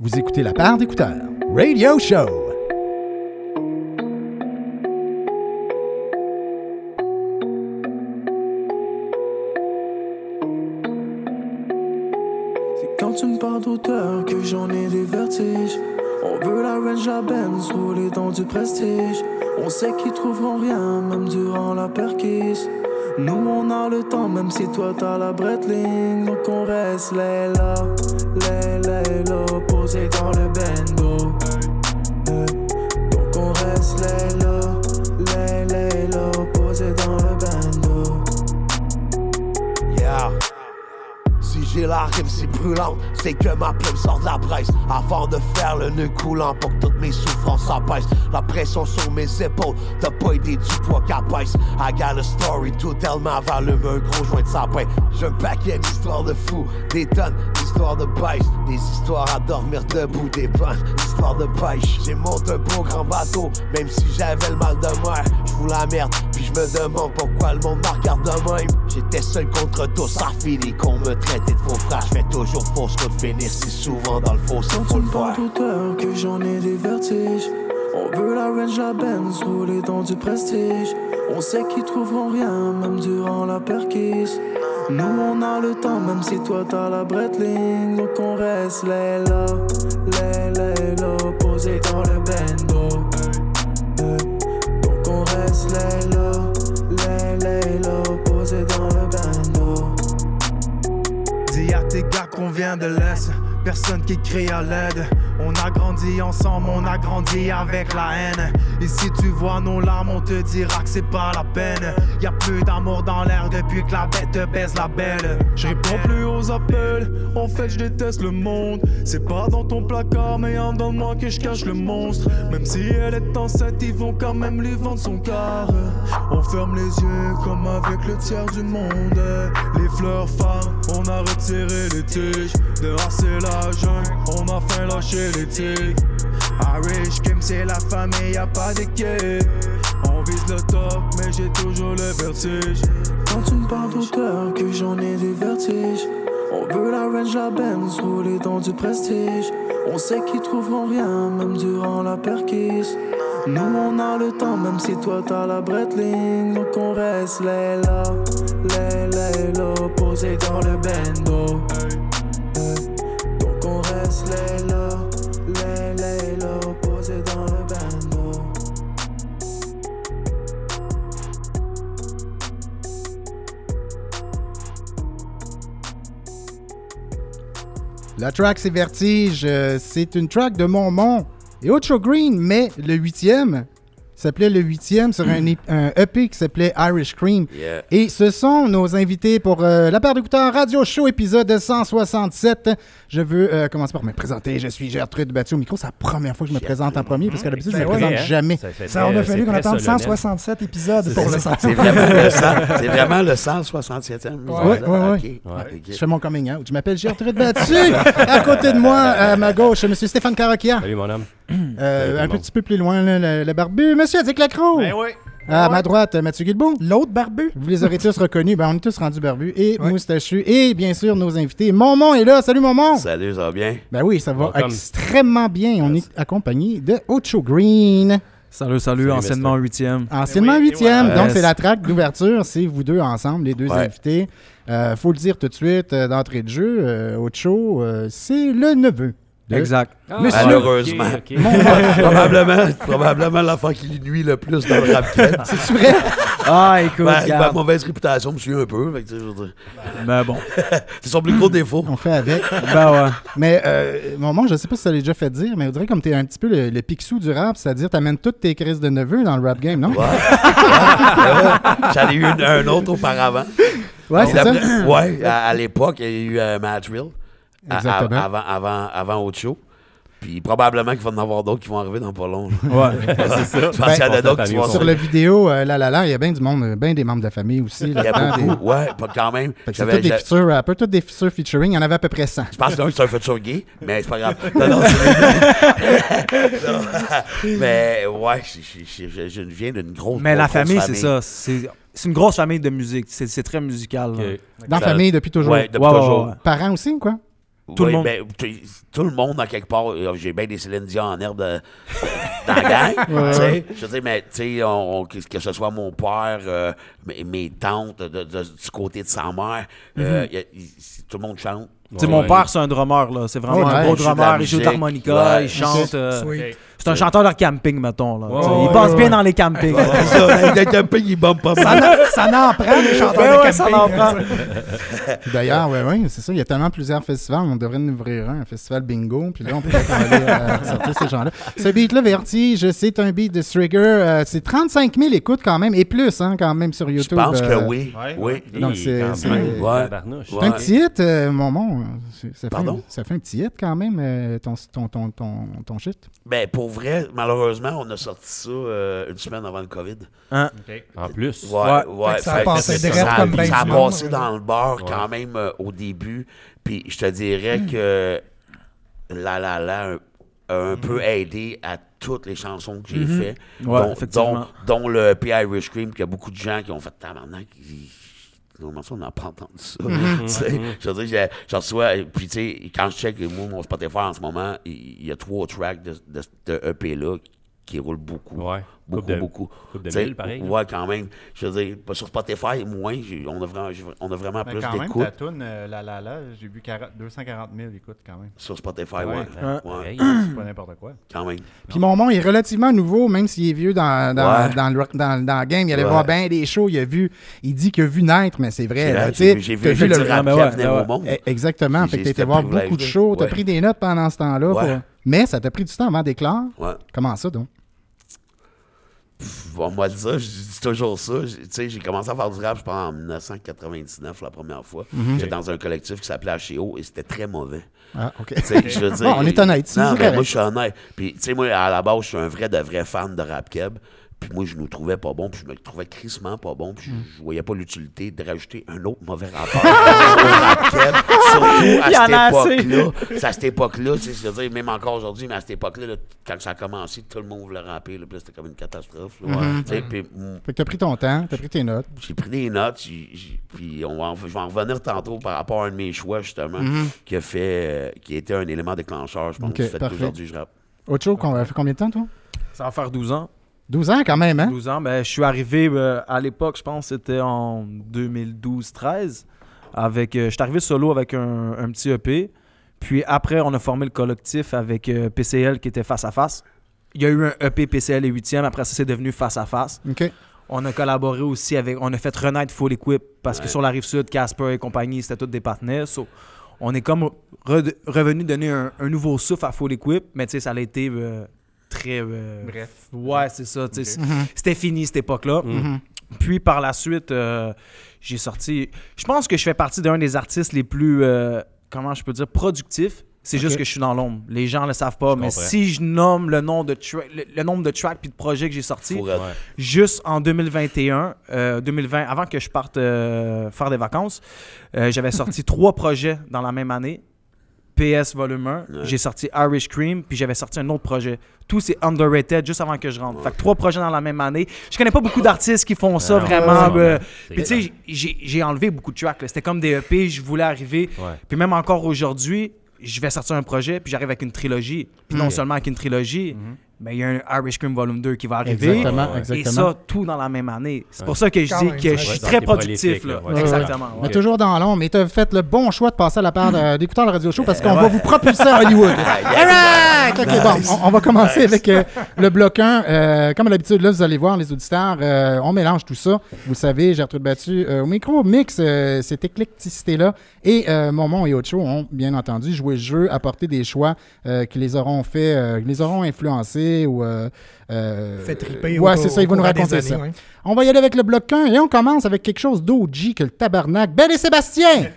Vous écoutez la part d'écouteurs. Radio Show. C'est quand tu me parles d'auteur que j'en ai des vertiges. On veut la range la Benz, rouler dans du prestige. On sait qu'ils trouveront rien, même durant la perquise. Nous on a le temps, même si toi t'as la bretling. Donc on reste les là, les posé dans le bendo. Donc on reste les là, La rime si brûlante, c'est que ma plume sort de la presse. Avant de faire le nœud coulant pour que toutes mes souffrances s'apaisent. La pression sur mes épaules, t'as pas idée du poids pèse. I got a story to tell ma volume, un gros joint de sapin. J'ai un paquet d'histoires de fous, des tonnes d'histoires de pêche. Des histoires à dormir debout, des bonnes histoires de pêche. J'ai monté un beau grand bateau, même si j'avais le mal de mer. J'fous la merde, puis je me demande pourquoi le monde me regarde de même. J'étais seul contre tous, ça finit qu'on me traitait de faux frère. J'fais toujours fausse route, finir si souvent dans le faux, Quand faut le d'auteur que j'en ai des vertiges. On veut la range la Benz, rouler dans du prestige. On sait qu'ils trouveront rien, même durant la perquise. Nous on a le temps, même si toi t'as la bretling. Donc on reste les là, les les là, posé dans le bendo. Qu'on vient de l'Est, personne qui crie à l'aide. On a grandi ensemble, on a grandi avec la haine. Et si tu vois nos larmes, on te dira que c'est pas la peine. Y a plus d'amour dans l'air depuis que la bête te baise la belle. Je réponds plus aux appels, en fait je déteste le monde. C'est pas dans ton placard, mais en dans moi que je cache le monstre. Même si elle est enceinte, ils vont quand même lui vendre son car. On ferme les yeux comme avec le tiers du monde. Les fleurs femmes, on a retiré les tiges. Dehors c'est la jungle, on a fait lâcher les tigres. Irish Kim c'est la famille, y a pas d'équipe. On vise le top, mais j'ai toujours le vertige. Quand tu me parles d'auteur, que j'en ai des vertiges. On veut la range la Benz, rouler dans du prestige. On sait qu'ils trouveront rien, même durant la perquise. Nous on a le temps, même si toi t'as la bretling. Donc on reste les là, les là, posé dans le bendo. Donc on reste les là, les là, posé dans le bendo. La track, c'est Vertige. Euh, c'est une track de Monmont. Et Ocho Green, mais le huitième, s'appelait le huitième sur un, un EP qui s'appelait Irish Cream. Yeah. Et ce sont nos invités pour euh, la paire d'écouteurs Radio Show épisode 167. Je veux euh, commencer par me présenter. Je suis Gertrude Battu au micro. C'est la première fois que je me présente en premier parce que d'habitude, je Ben me présente hein? jamais. Ça, fait Ça, on a fallu qu'on attende solennel. 167 épisodes pour le C'est vraiment le 100 c'est vraiment le 167e. Ouais, ouais, ouais. Ok, Ouais. ok. Je fais mon coming out. Je m'appelle Gertrude Battu. à côté de moi, à ma gauche, M. Stéphane Caraquia. Salut, mon homme. Euh, un petit peu plus loin, là, le, le barbu, Monsieur Dick Lacroix. Ben oui. À ma droite, Mathieu Guilbeault. L'autre barbu. Vous les aurez tous reconnus. Ben, on est tous rendus barbus et Ouais. moustachus. Et bien sûr, nos invités. Momon est là. Salut, Momon. Salut, ça va bien? Ben oui, ça va Welcome. extrêmement bien. On est accompagné de Ocho Green. Salut, salut, Salut, anciennement huitième. Anciennement oui, huitième. Donc, c'est la track d'ouverture. C'est vous deux ensemble, les deux Ouais. invités. Euh, faut le dire tout de suite, euh, d'entrée de jeu, euh, Ocho, euh, c'est le neveu. De- Exact. Monsieur- Malheureusement. ok, ok. probablement, probablement l'affaire qui lui nuit le plus dans le rap. C'est vrai? Ah, écoute, Ben, ma regarde. mauvaise réputation me suit un peu. fait que, tu sais, je veux dire, Ben bon. C'est son plus gros défaut. On fait avec. Ben ouais. Mais euh, Momon, je sais pas si ça l'a déjà fait dire, mais on dirait comme t'es un petit peu le, le Picsou du rap, c'est-à-dire t'amènes toutes tes crises de neveux dans le rap game, non? Ouais. J'en ai eu une- un autre auparavant. Ouais, c'est ça. Ouais, à, à l'époque, il y a eu euh, Matt Real. À- Exactement. avant, avant, avant autre show. Puis probablement qu'il va en avoir d'autres qui vont arriver dans pas long. Ouais. c'est ça. Je pense qu'il y en a d'autres qui vont Sur la vidéo, euh, là, là, là, il y a bien du monde, euh, bien des membres de la famille aussi. Il y a là-dedans, des- beaucoup. Ouais, pas quand même. C'est tous des features rappers, tous des features featuring. Il y en avait à peu près 100. Je pense que c'est un futur gay, mais c'est pas grave. Non, non, c'est- Non. Mais ouais, je, je- je- je viens d'une grosse Mais la famille, c'est ça. C'est c'est une grosse famille de musique. C'est c'est très musical. Dans la famille depuis toujours. Ouais, depuis Ouais, ouais, toujours. ouais. Parents aussi, quoi? Tout le Oui, monde. ben, tout le monde, en quelque part, euh, j'ai bien des Céline Dion en herbe de- dans la gang. tu sais. Je veux dire, mais tu sais, que, ce soit mon père, euh, mes, mes tantes, de- de- du côté de sa mère, euh, Mhm. y a- y- tout le monde chante. Tu sais, mon père, c'est un drummer, là. C'est vraiment Ouais, un ouais, gros il joue de la drummer. Il joue ouais. il chante. euh, Sweet. C'est un chanteur de camping, mettons. Là. Il passe ouais, bien ouais. dans les campings. Le camping, il bombe pas Ça mal. n'en- Ça n'en prend, les chanteurs Ouais, de camping. en prend. D'ailleurs, ouais, ouais, c'est ça. Il y a tellement plusieurs festivals. On devrait en ouvrir un, un festival bingo. Puis là, on peut peut-être aller euh, sortir ces gens-là. Ce beat-là, Vertige, c'est un beat de Strigger. Euh, c'est 35 000 écoutes quand même, et plus, hein, quand même, sur Je YouTube. pense euh, que oui. Oui. Donc, c'est- un petit hit, euh, mon mon. Ça fait, Pardon? ça fait un petit hit quand même, euh, ton, ton, ton, ton, ton shit. Ben, pour vrai, malheureusement, on a sorti ça euh, une semaine avant le COVID. Hein? En plus. Ouais, Ouais. ouais. Fait que ça a Fait passé ça, direct ça a- comme ben ça a passé dans le bar Ouais. quand même euh, au début. Puis je te dirais que La La La a un peu aidé à toutes les chansons que j'ai Mhm. fait. Ouais, dont, effectivement. dont, dont le P. Irish Cream, qu'il y a beaucoup de gens qui ont fait tabarnak. ils- Comment ça, on n'a pas entendu ça? Tu sais, Je veux dire, je- reçois, puis tu sais, quand je check moi, mon Spotify en ce moment, il y a trois tracks de, de ce EP-là qui roulent beaucoup. Ouais. Beaucoup, Coupe de- beaucoup. coupe de mille, pareil. Ouais, quand même. Je veux dire, pas sur Spotify, moins, j'ai- on a vraiment, on a vraiment plus d'écoute. tune, La La La, j'ai vu 240 000 écoutes quand même. Sur Spotify, ouais. Ouais. C'est pas n'importe quoi. quand même. Puis mon mon est relativement nouveau, même s'il est vieux dans, dans, Ouais. dans, le, rock- dans, dans le game. Il allait Ouais. voir bien des shows. Il a vu, il dit qu'il a vu naître, mais c'est vrai. J'ai- vu, t'as vu, le rap qui ouais, venait ouais. au monde. Eh, Exactement. Fait que j'ai t'as été ce voir beaucoup de shows. T'as pris des notes pendant ce temps-là. Mais ça t'a pris du temps avant d'éclore. Comment ça, donc? Moi, ça, je dis toujours ça. J'ai- Tu sais, j'ai commencé à faire du rap, je pense, en 1999, la première fois. Mhm. J'étais dans un collectif qui s'appelait HEO et c'était très mauvais. Ah, OK. Je veux dire- Bon, on est honnête, Non, mais moi, je suis honnête. Puis, tu sais, moi, à la base, je suis un vrai de vrai fan de rap keb. Puis moi, je nous trouvais pas bon, puis je me trouvais crissement pas bon, puis je, Mm. je voyais pas l'utilité de rajouter un autre mauvais rappeur au rap surtout à cette époque-là. C'est à cette époque-là, tu sais, je veux dire, même encore aujourd'hui, mais à cette époque-là, là, quand ça a commencé, tout le monde voulait rapper, là, puis là, c'était comme une catastrophe. là. Tu sais, puis, mm, Fait que t'as pris ton temps, t'as pris tes notes. j'ai pris des notes, puis on va en- je vais en revenir tantôt par rapport à un de mes choix, justement, qui a fait, euh, qui a été un élément déclencheur, je pense. Ok, du fait parfait. qu'aujourd'hui, je rappe. Autre chose, qu'on- fait combien de temps, toi? Ça va faire 12 ans. 12 ans quand même, hein? 12 ans, ben, je suis arrivé euh, à l'époque, je pense que c'était en 2012-13. Avec, euh, je suis arrivé solo avec un, un petit EP. Puis après, on a formé le collectif avec euh, PCL qui était face à face. Il y a eu un EP PCL et 8e. Après ça, c'est devenu face à face. OK. On a collaboré aussi avec. On a fait renaître Full Equip parce que sur la rive sud, Casper et compagnie, c'était tous des partenaires. So, on est comme re- revenu donner un, un nouveau souffle à Full Equip, mais tu sais, ça a été euh, très. euh, Bref. Ouais, c'est ça. Mhm. C'était fini cette époque-là. Mhm. Puis par la suite, euh, j'ai sorti. Je pense que je fais partie d'un des artistes les plus. euh, comment je peux dire Productifs. C'est juste que je suis dans l'ombre. Les gens ne le savent pas, mais comprends. si je nomme le, nom de tra- le, le nombre de tracks puis de projets que j'ai sortis. Ouais. juste en 2021, euh, 2020, avant que je parte euh, faire des vacances, euh, j'avais sorti trois projets dans la même année. PS Volume 1, Ouais. j'ai sorti Irish Cream, puis j'avais sorti un autre projet. Tout c'est underrated juste avant que je rentre. Fait que trois projets dans la même année. Je connais pas beaucoup d'artistes qui font ça Non, vraiment. ouais, euh, puis tu sais, j'ai enlevé beaucoup de tracks. C'était comme des EP, je voulais arriver. Ouais. Puis même encore aujourd'hui, je vais sortir un projet, puis j'arrive avec une trilogie. Puis non seulement avec une trilogie, mais il y a un Irish Cream Volume 2 qui va arriver. Exactement, exactement. Et ça, tout dans la même année. C'est pour Ouais. ça que je Quand dis même, que ouais. je suis très productif. Là. Ouais, Exactement. Mais ouais. toujours dans l'ombre. Mais t'as fait le bon choix de passer à la part de- d'écouter le radio show parce qu'on va vous propulser à Hollywood. Right! OK, bon, on, on va commencer avec euh, le bloc 1. Euh, comme à l'habitude, là, vous allez voir, les auditeurs, euh, on mélange tout ça. Vous savez, Gertrude Battu euh, au micro mix euh, cette éclecticité-là. Et euh, Momon et Ocho ont, bien entendu, joué le jeu, apporté des choix euh, qui les auront fait, euh, qui les auront influencés ou... Euh, euh, Fait triper Ouais, c'est ça, ils vont nous raconter années, ça. ouais. On va y aller avec le bloc 1 et on commence avec quelque chose d'OG que le tabarnak. Ben et Sébastien!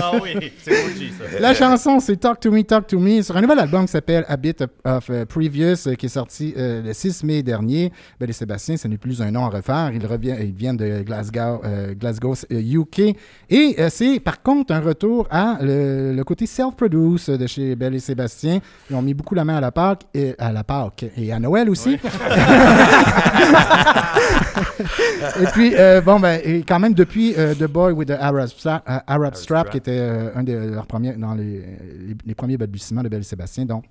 Ah oui, c'est OG ça. La chanson, c'est Talk to Me, Talk to Me sur un nouvel album qui s'appelle A Bit of, of, uh, Previous, euh, qui est sorti euh, le 6 mai dernier. Ben, et Sébastien, ce n'est plus un nom à refaire. Il revient, ils viennent de Glasgow, euh, Glasgow UK. Et euh, c'est par contre un retour à le, le côté self-produce de chez Belle et Sébastien. Ils ont mis beaucoup la main à la Pâque et à la Pâque et à Noël aussi. et puis, euh, bon, ben, et quand même, depuis euh, The Boy with the Arab, Stra- euh, Arab Strap, Strap. qui était un de leurs premiers, dans les, les, les premiers balbutiements de Belle et Sébastien. Donc,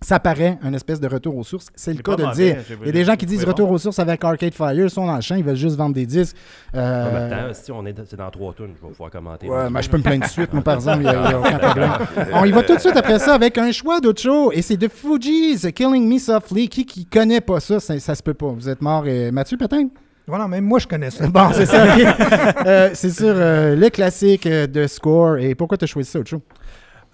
ça paraît un espèce de retour aux sources. C'est le cas de mauvais, dire. j'ai- Il y a des gens qui disent retour bon. aux sources avec Arcade Fire, ils sont dans le champ, ils veulent juste vendre des disques. Euh, En même temps, si on est, dans- c'est dans trois tunes, je vais pouvoir commenter. Ouais, mais je peux me plaindre tout de suite, moi, par exemple, il n'y a, il y a aucun problème. On y va tout de suite après ça avec un choix d'autre show, et c'est The Fugees, Killing Me Softly. Qui qui connaît pas ça? Ça, ça se peut pas. Vous êtes mort, et Mathieu, peut-être? Voilà, même moi, je connais ça. Bon, c'est ça. ok. Euh, c'est sur euh, le classique euh, de Score. Et pourquoi tu as choisi ça, autre show?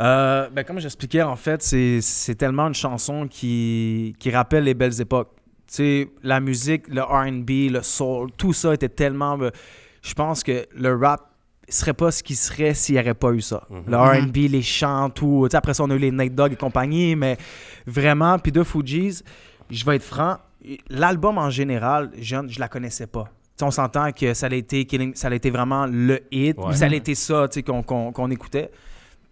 Euh, ben, comme j'expliquais, en fait, c'est tellement une chanson qui, qui rappelle les belles époques. Tu sais, la musique, le RB, le soul, tout ça était tellement. euh, Je pense que le rap serait pas ce qu'il serait s'il n'y aurait pas eu ça. Mhm. Le RB, les chants, tout. Tu sais, après ça, on a eu les Night Dogg et compagnie, mais vraiment, puis de Fugees, je vais être franc, l'album en général, je, je la connaissais pas. On s'entend que ça a été, Killing- ça a été vraiment le hit, Ouais. ça a été ça qu'on qu'on- qu'on écoutait.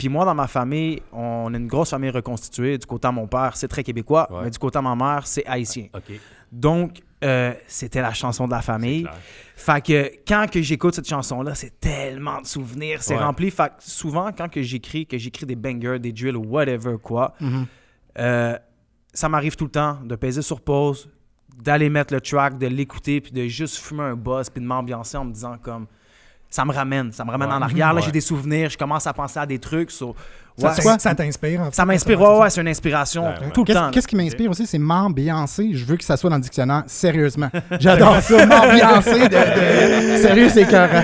Puis moi, dans ma famille, on a une grosse famille reconstituée. Du côté de mon père, c'est très québécois, Ouais. mais du côté de ma mère, c'est haïtien. OK. Donc, euh, c'était la chanson de la famille. Fait que quand que j'écoute cette chanson-là, c'est tellement de souvenirs, c'est Ouais. rempli. Fait que souvent, quand que j'écris, que j'écris des bangers, des drills ou whatever quoi, euh, ça m'arrive tout le temps de peser sur pause, d'aller mettre le track, de l'écouter, puis de juste fumer un buzz, puis de m'ambiancer en me disant comme ça me ramène, ça me ramène Ouais. en arrière. Là, Ouais. j'ai des souvenirs, je commence à penser à des trucs. so- Ça ouais, ça t'inspire. en fait. ça m'inspire, Ouais, c'est une inspiration Ouais, ouais. tout le Qu'est-ce temps. qu'est-ce qui m'inspire aussi, c'est m'ambiancer. Je veux que ça soit dans le dictionnaire, sérieusement. J'adore ça, m'ambiancer. De, de- Sérieux, c'est écœurant.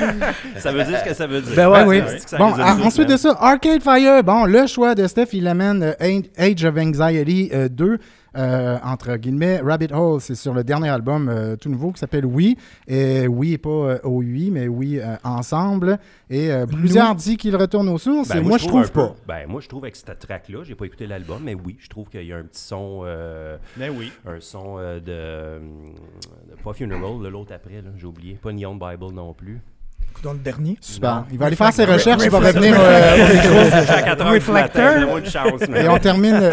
Ça veut dire ce que ça veut dire. Ben ouais, Ah oui. Bon, ah, ensuite de ça, Arcade Fire. Bon, le choix de Steph, il amène euh, Age of Anxiety euh, 2. Euh, entre guillemets, Rabbit Hole, c'est sur le dernier album euh, tout nouveau qui s'appelle Oui. Et oui, pas euh, au oui, mais oui euh, ensemble. Et euh, plusieurs disent qu'il retourne aux sources. Ben, et moi, je trouve un pas. peu- ben, moi, je trouve avec cette track-là, j'ai pas écouté l'album, mais oui, je trouve qu'il y a un petit son, euh, Mais oui. un son euh, de, de- Pas Funeral, l'autre après, là, j'ai oublié. Pas Neon Bible non plus. Dans le dernier. Super. Non. Il va aller faire ses recherches, il va revenir euh, au micro. À 4 heures du Reflector. matin, donne-moi une chance, man. Et on termine, euh,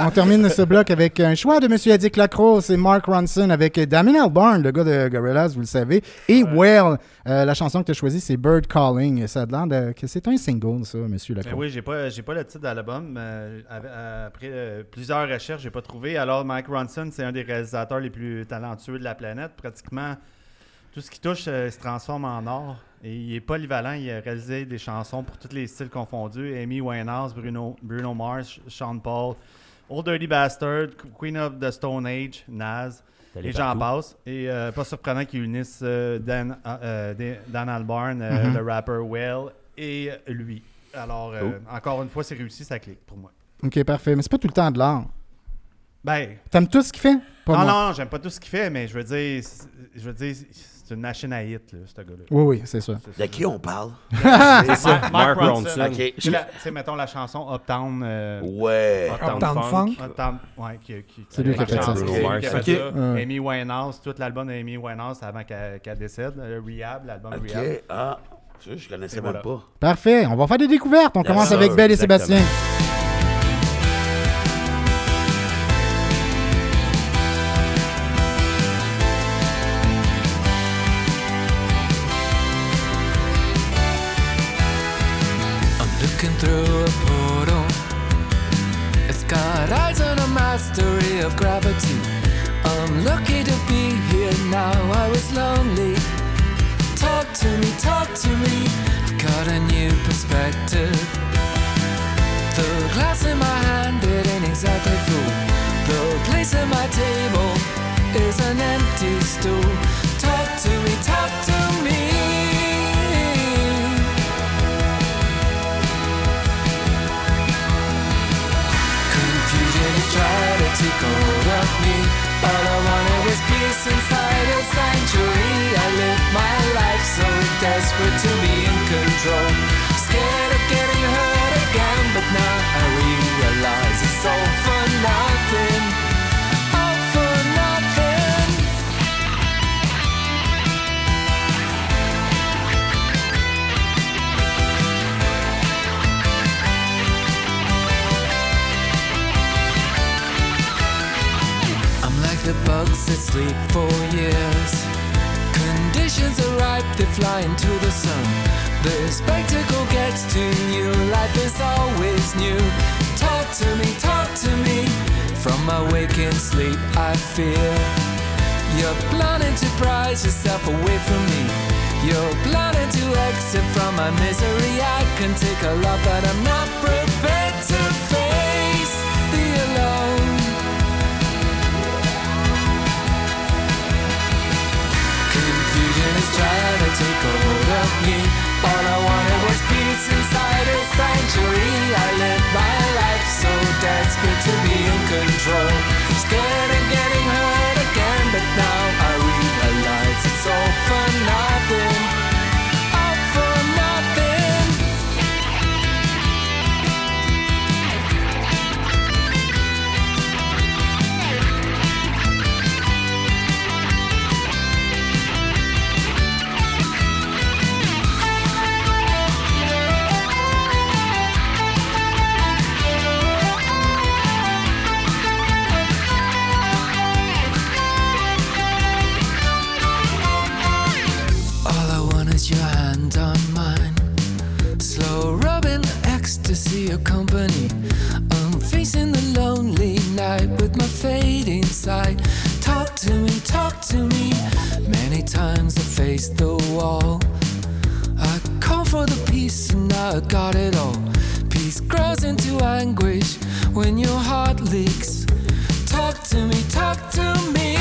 on termine ce bloc avec un choix de M. Eddie Lacrosse et Mark Ronson avec Damien Albarn, le gars de Gorillaz, vous le savez. Et Well, euh, la chanson que tu as choisie, c'est Bird Calling. Ça a l'air de- que c'est un single, ça, M. Ben Lacrosse. oui, j'ai pas, j'ai pas le titre de l'album. euh, après euh, plusieurs recherches, j'ai pas trouvé. Alors, Mike Ronson, c'est un des réalisateurs les plus talentueux de la planète. Pratiquement tout ce qui touche euh, se transforme en or. Et il est polyvalent. Il a réalisé des chansons pour tous les styles confondus. Amy Winehouse, Bruno, Bruno Mars, Sean Paul, Old Dirty Bastard, Queen of the Stone Age, Nas. Et j'en passe. Et euh, pas surprenant qu'ils unissent euh, Dan, Dan Albarn, euh, Mhm. le rapper Well, et lui. Alors, euh, Cool. encore une fois, c'est réussi, ça clique pour moi. Ok, parfait. Mais c'est pas tout le temps de l'art. Ben, T'aimes tout ce qu'il fait? Pas non, moi. non, j'aime pas tout ce qu'il fait, mais je veux dire, je veux dire, c'est une machine à hit, là, ce gars-là. Oui, oui, c'est ça. De qui on parle? C'est ça. Mark Ronson. Ok. Tu sais, la- tu sais, mettons la chanson Uptown. euh, Ouais. Uptown Uptown Funk. Funk? Uptown, ouais, qui, qui, C'est lui qui a fait ça. C'est Bruno lui Mars. qui a fait Ok. ça. Ouais. Amy Winehouse, tout l'album d'Amy Winehouse c'est avant qu'elle qu'elle décède. euh, Rehab, l'album Ok. Rehab. Ah, je, je connaissais Et même voilà. pas. Parfait. On va faire des découvertes. On commence avec Belle et Exactement. Sébastien. To me. I've got a new perspective. Sleep for years. Conditions are ripe, they fly into the sun. The spectacle gets to you, life is always new. Talk to me, talk to me. From my waking sleep, I fear. You're planning to prize yourself away from me. You're planning to exit from my misery. I can take a lot, but I'm not prepared sanctuary. I live my life so desperate to be in control. Times I faced the wall. I call for the peace and I got it all. Peace grows into anguish when your heart leaks. Talk to me, talk to me.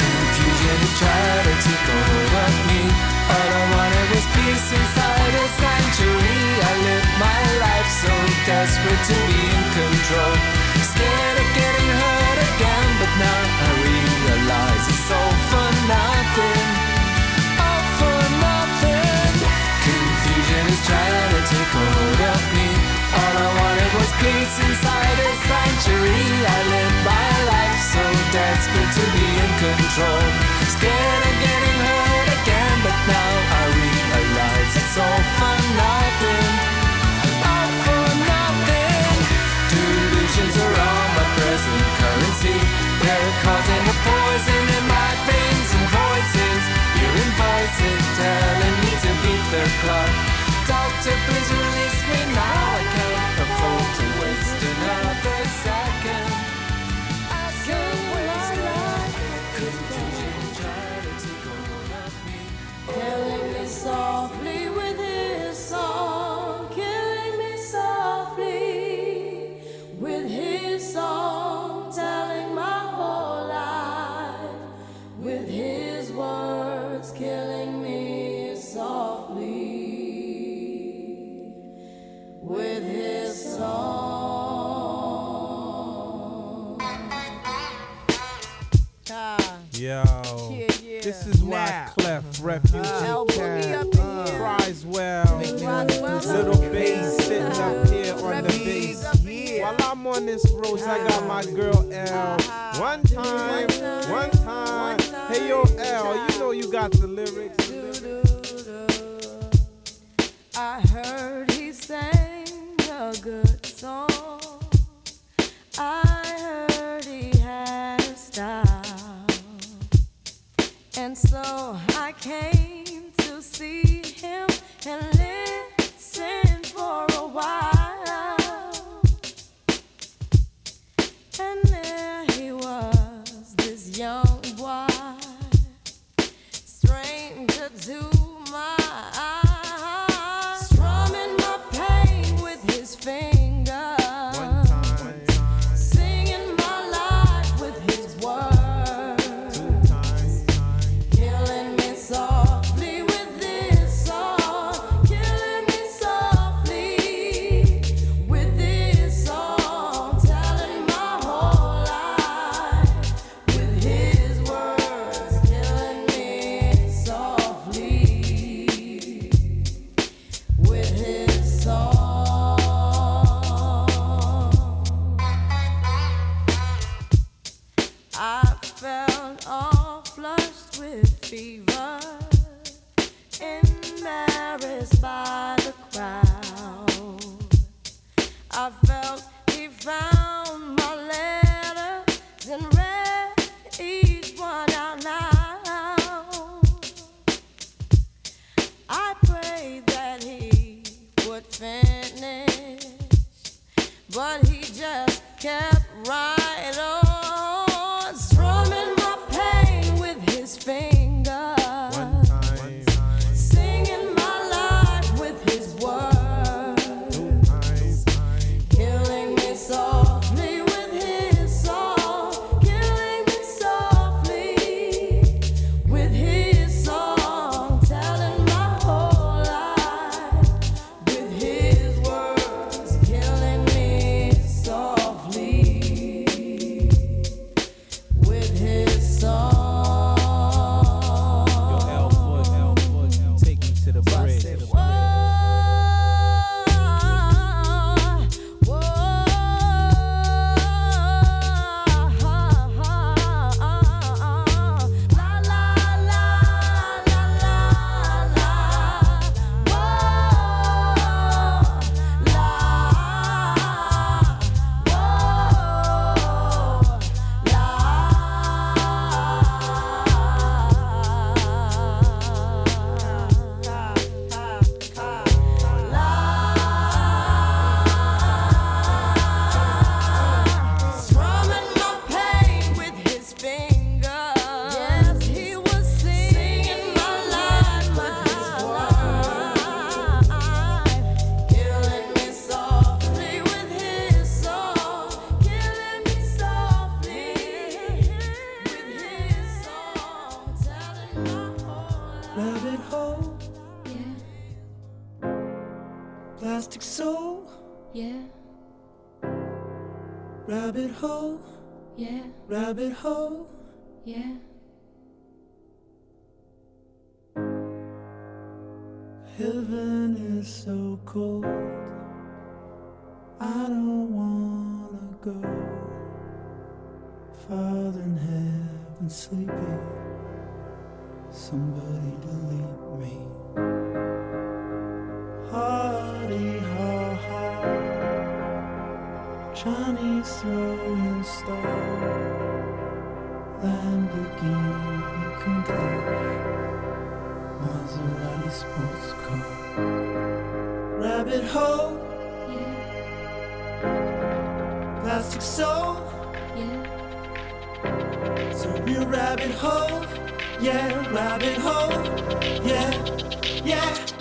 Confusion take a hold of me. All I wanted was peace inside a sanctuary. I my life so desperate to be in control. So desperate to be in control. L Boogie Camp up ah. cries well. Little bass sitting up ah. here on the bass. While I'm on this road, I got my ah. girl L. One time, one time. Hey yo, L, you know you got the lyrics. I heard he sang a good song. I heard he had a style. And so I came to see him and listen Heaven is so cold. I don't wanna go Father in heaven sleeping. Somebody delete me. Hardy ha ha. Johnny's throwing star. sports car. Rabbit hole. Yeah. Plastic soul. Yeah. So real rabbit hole. Yeah, rabbit hole. Yeah, yeah.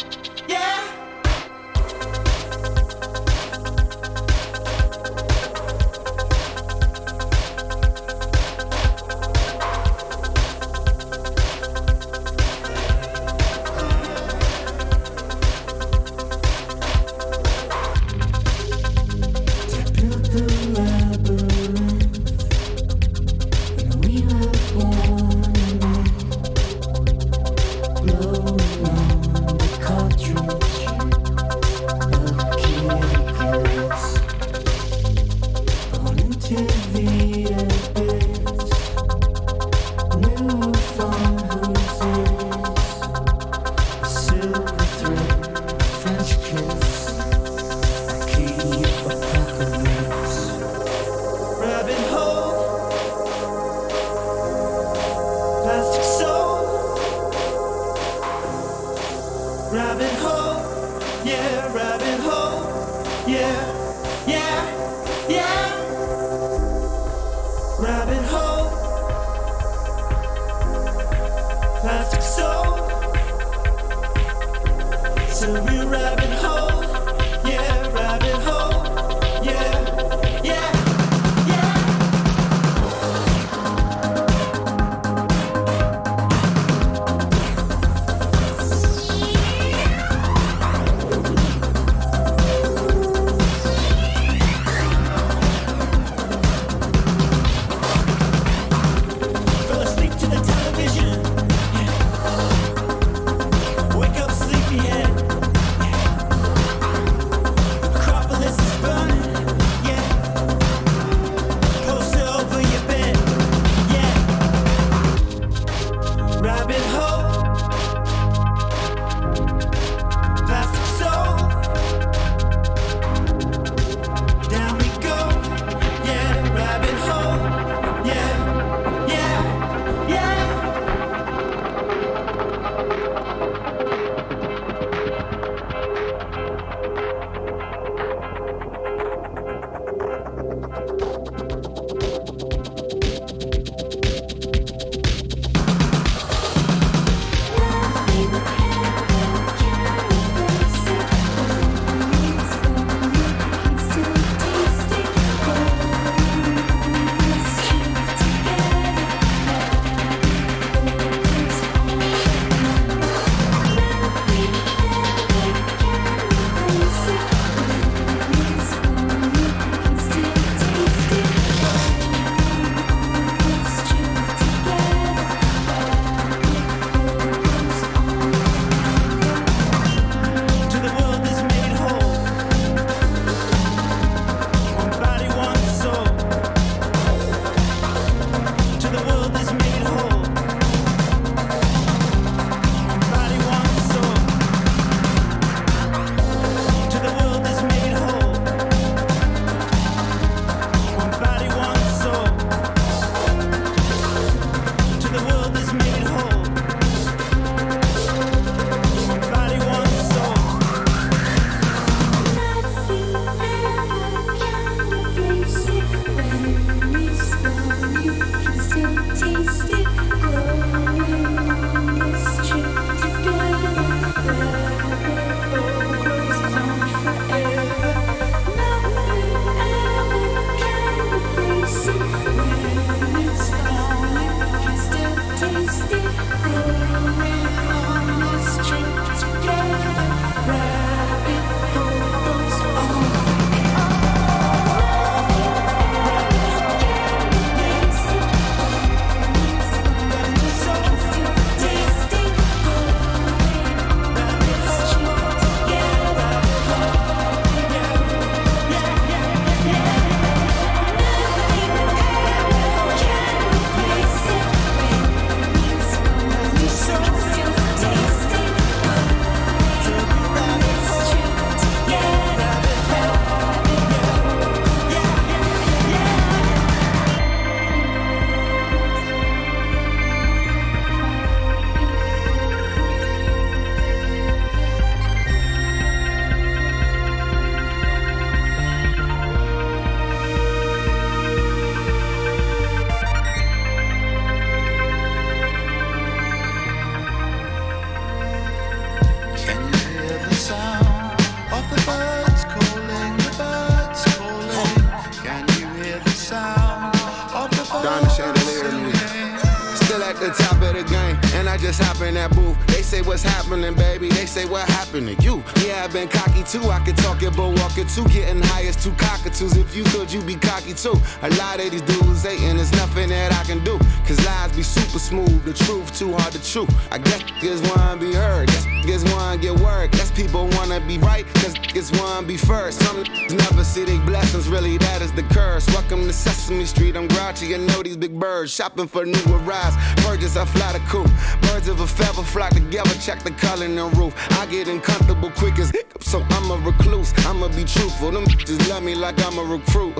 Happening, baby. They say what happened to you. Yeah, I've been cocky too. I could talk it, but walk it too. Getting high as two cockatoos. If you could, you'd be cocky too. A lot of these dudes hating, there's nothing that I can do. Cause lies be super smooth. The truth too hard to chew. I guess niggas wanna be heard. Guess niggas get word. Guess people wanna be right. Cause niggas be first. Some never see their blessings. Really, that is the curse. Welcome to Sesame Street. I'm grouchy. I know these big birds. Shopping for new arrives. Purges, I fly the coop. Birds of a feather flock together. Check the color in the roof. I get uncomfortable quick as hiccups, so I'm a recluse. I'ma be truthful. Them just love me like I'm a recruit.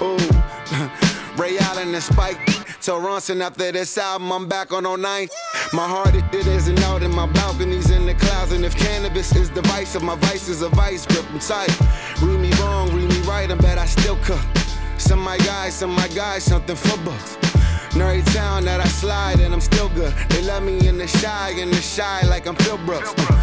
Ooh. Ray Allen and Spike. So Ronson after this album, I'm back on all 09. My heart it, it isn't out in my balconies in the clouds. And if cannabis is the vice of my vice is a vice grip, I'm tight. Read me wrong, read me right, I bet I still cook. Some my guys, some my guys, something for books. Nerdy town that I slide and I'm still good. They love me in the shy, in the shy like I'm Phil Brooks. Uh, I'm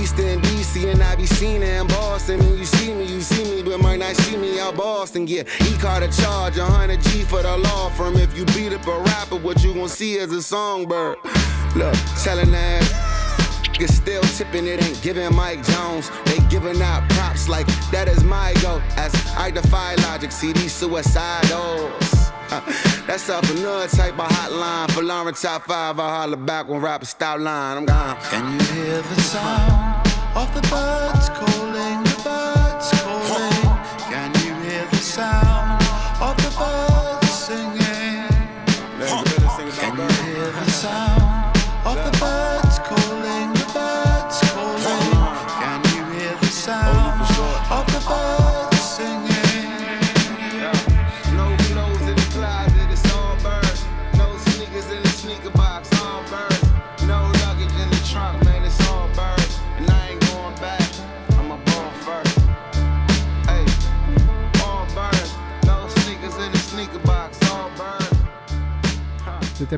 Batista in DC and I be seen in Boston. And you see me, you see me, but might not see me out Boston. Yeah, he caught a charge, 100 G for the law firm. If you beat up a rapper, what you gon' see is a songbird. Look, telling that. Still tipping, it ain't giving Mike Jones. They giving out props like that is my goal. As I defy logic, see these suicidals. Uh, that's up another type of hotline for Lauren Top 5. I holler back when rappers stop line. I'm gone. Can you hear the sound of the birds calling?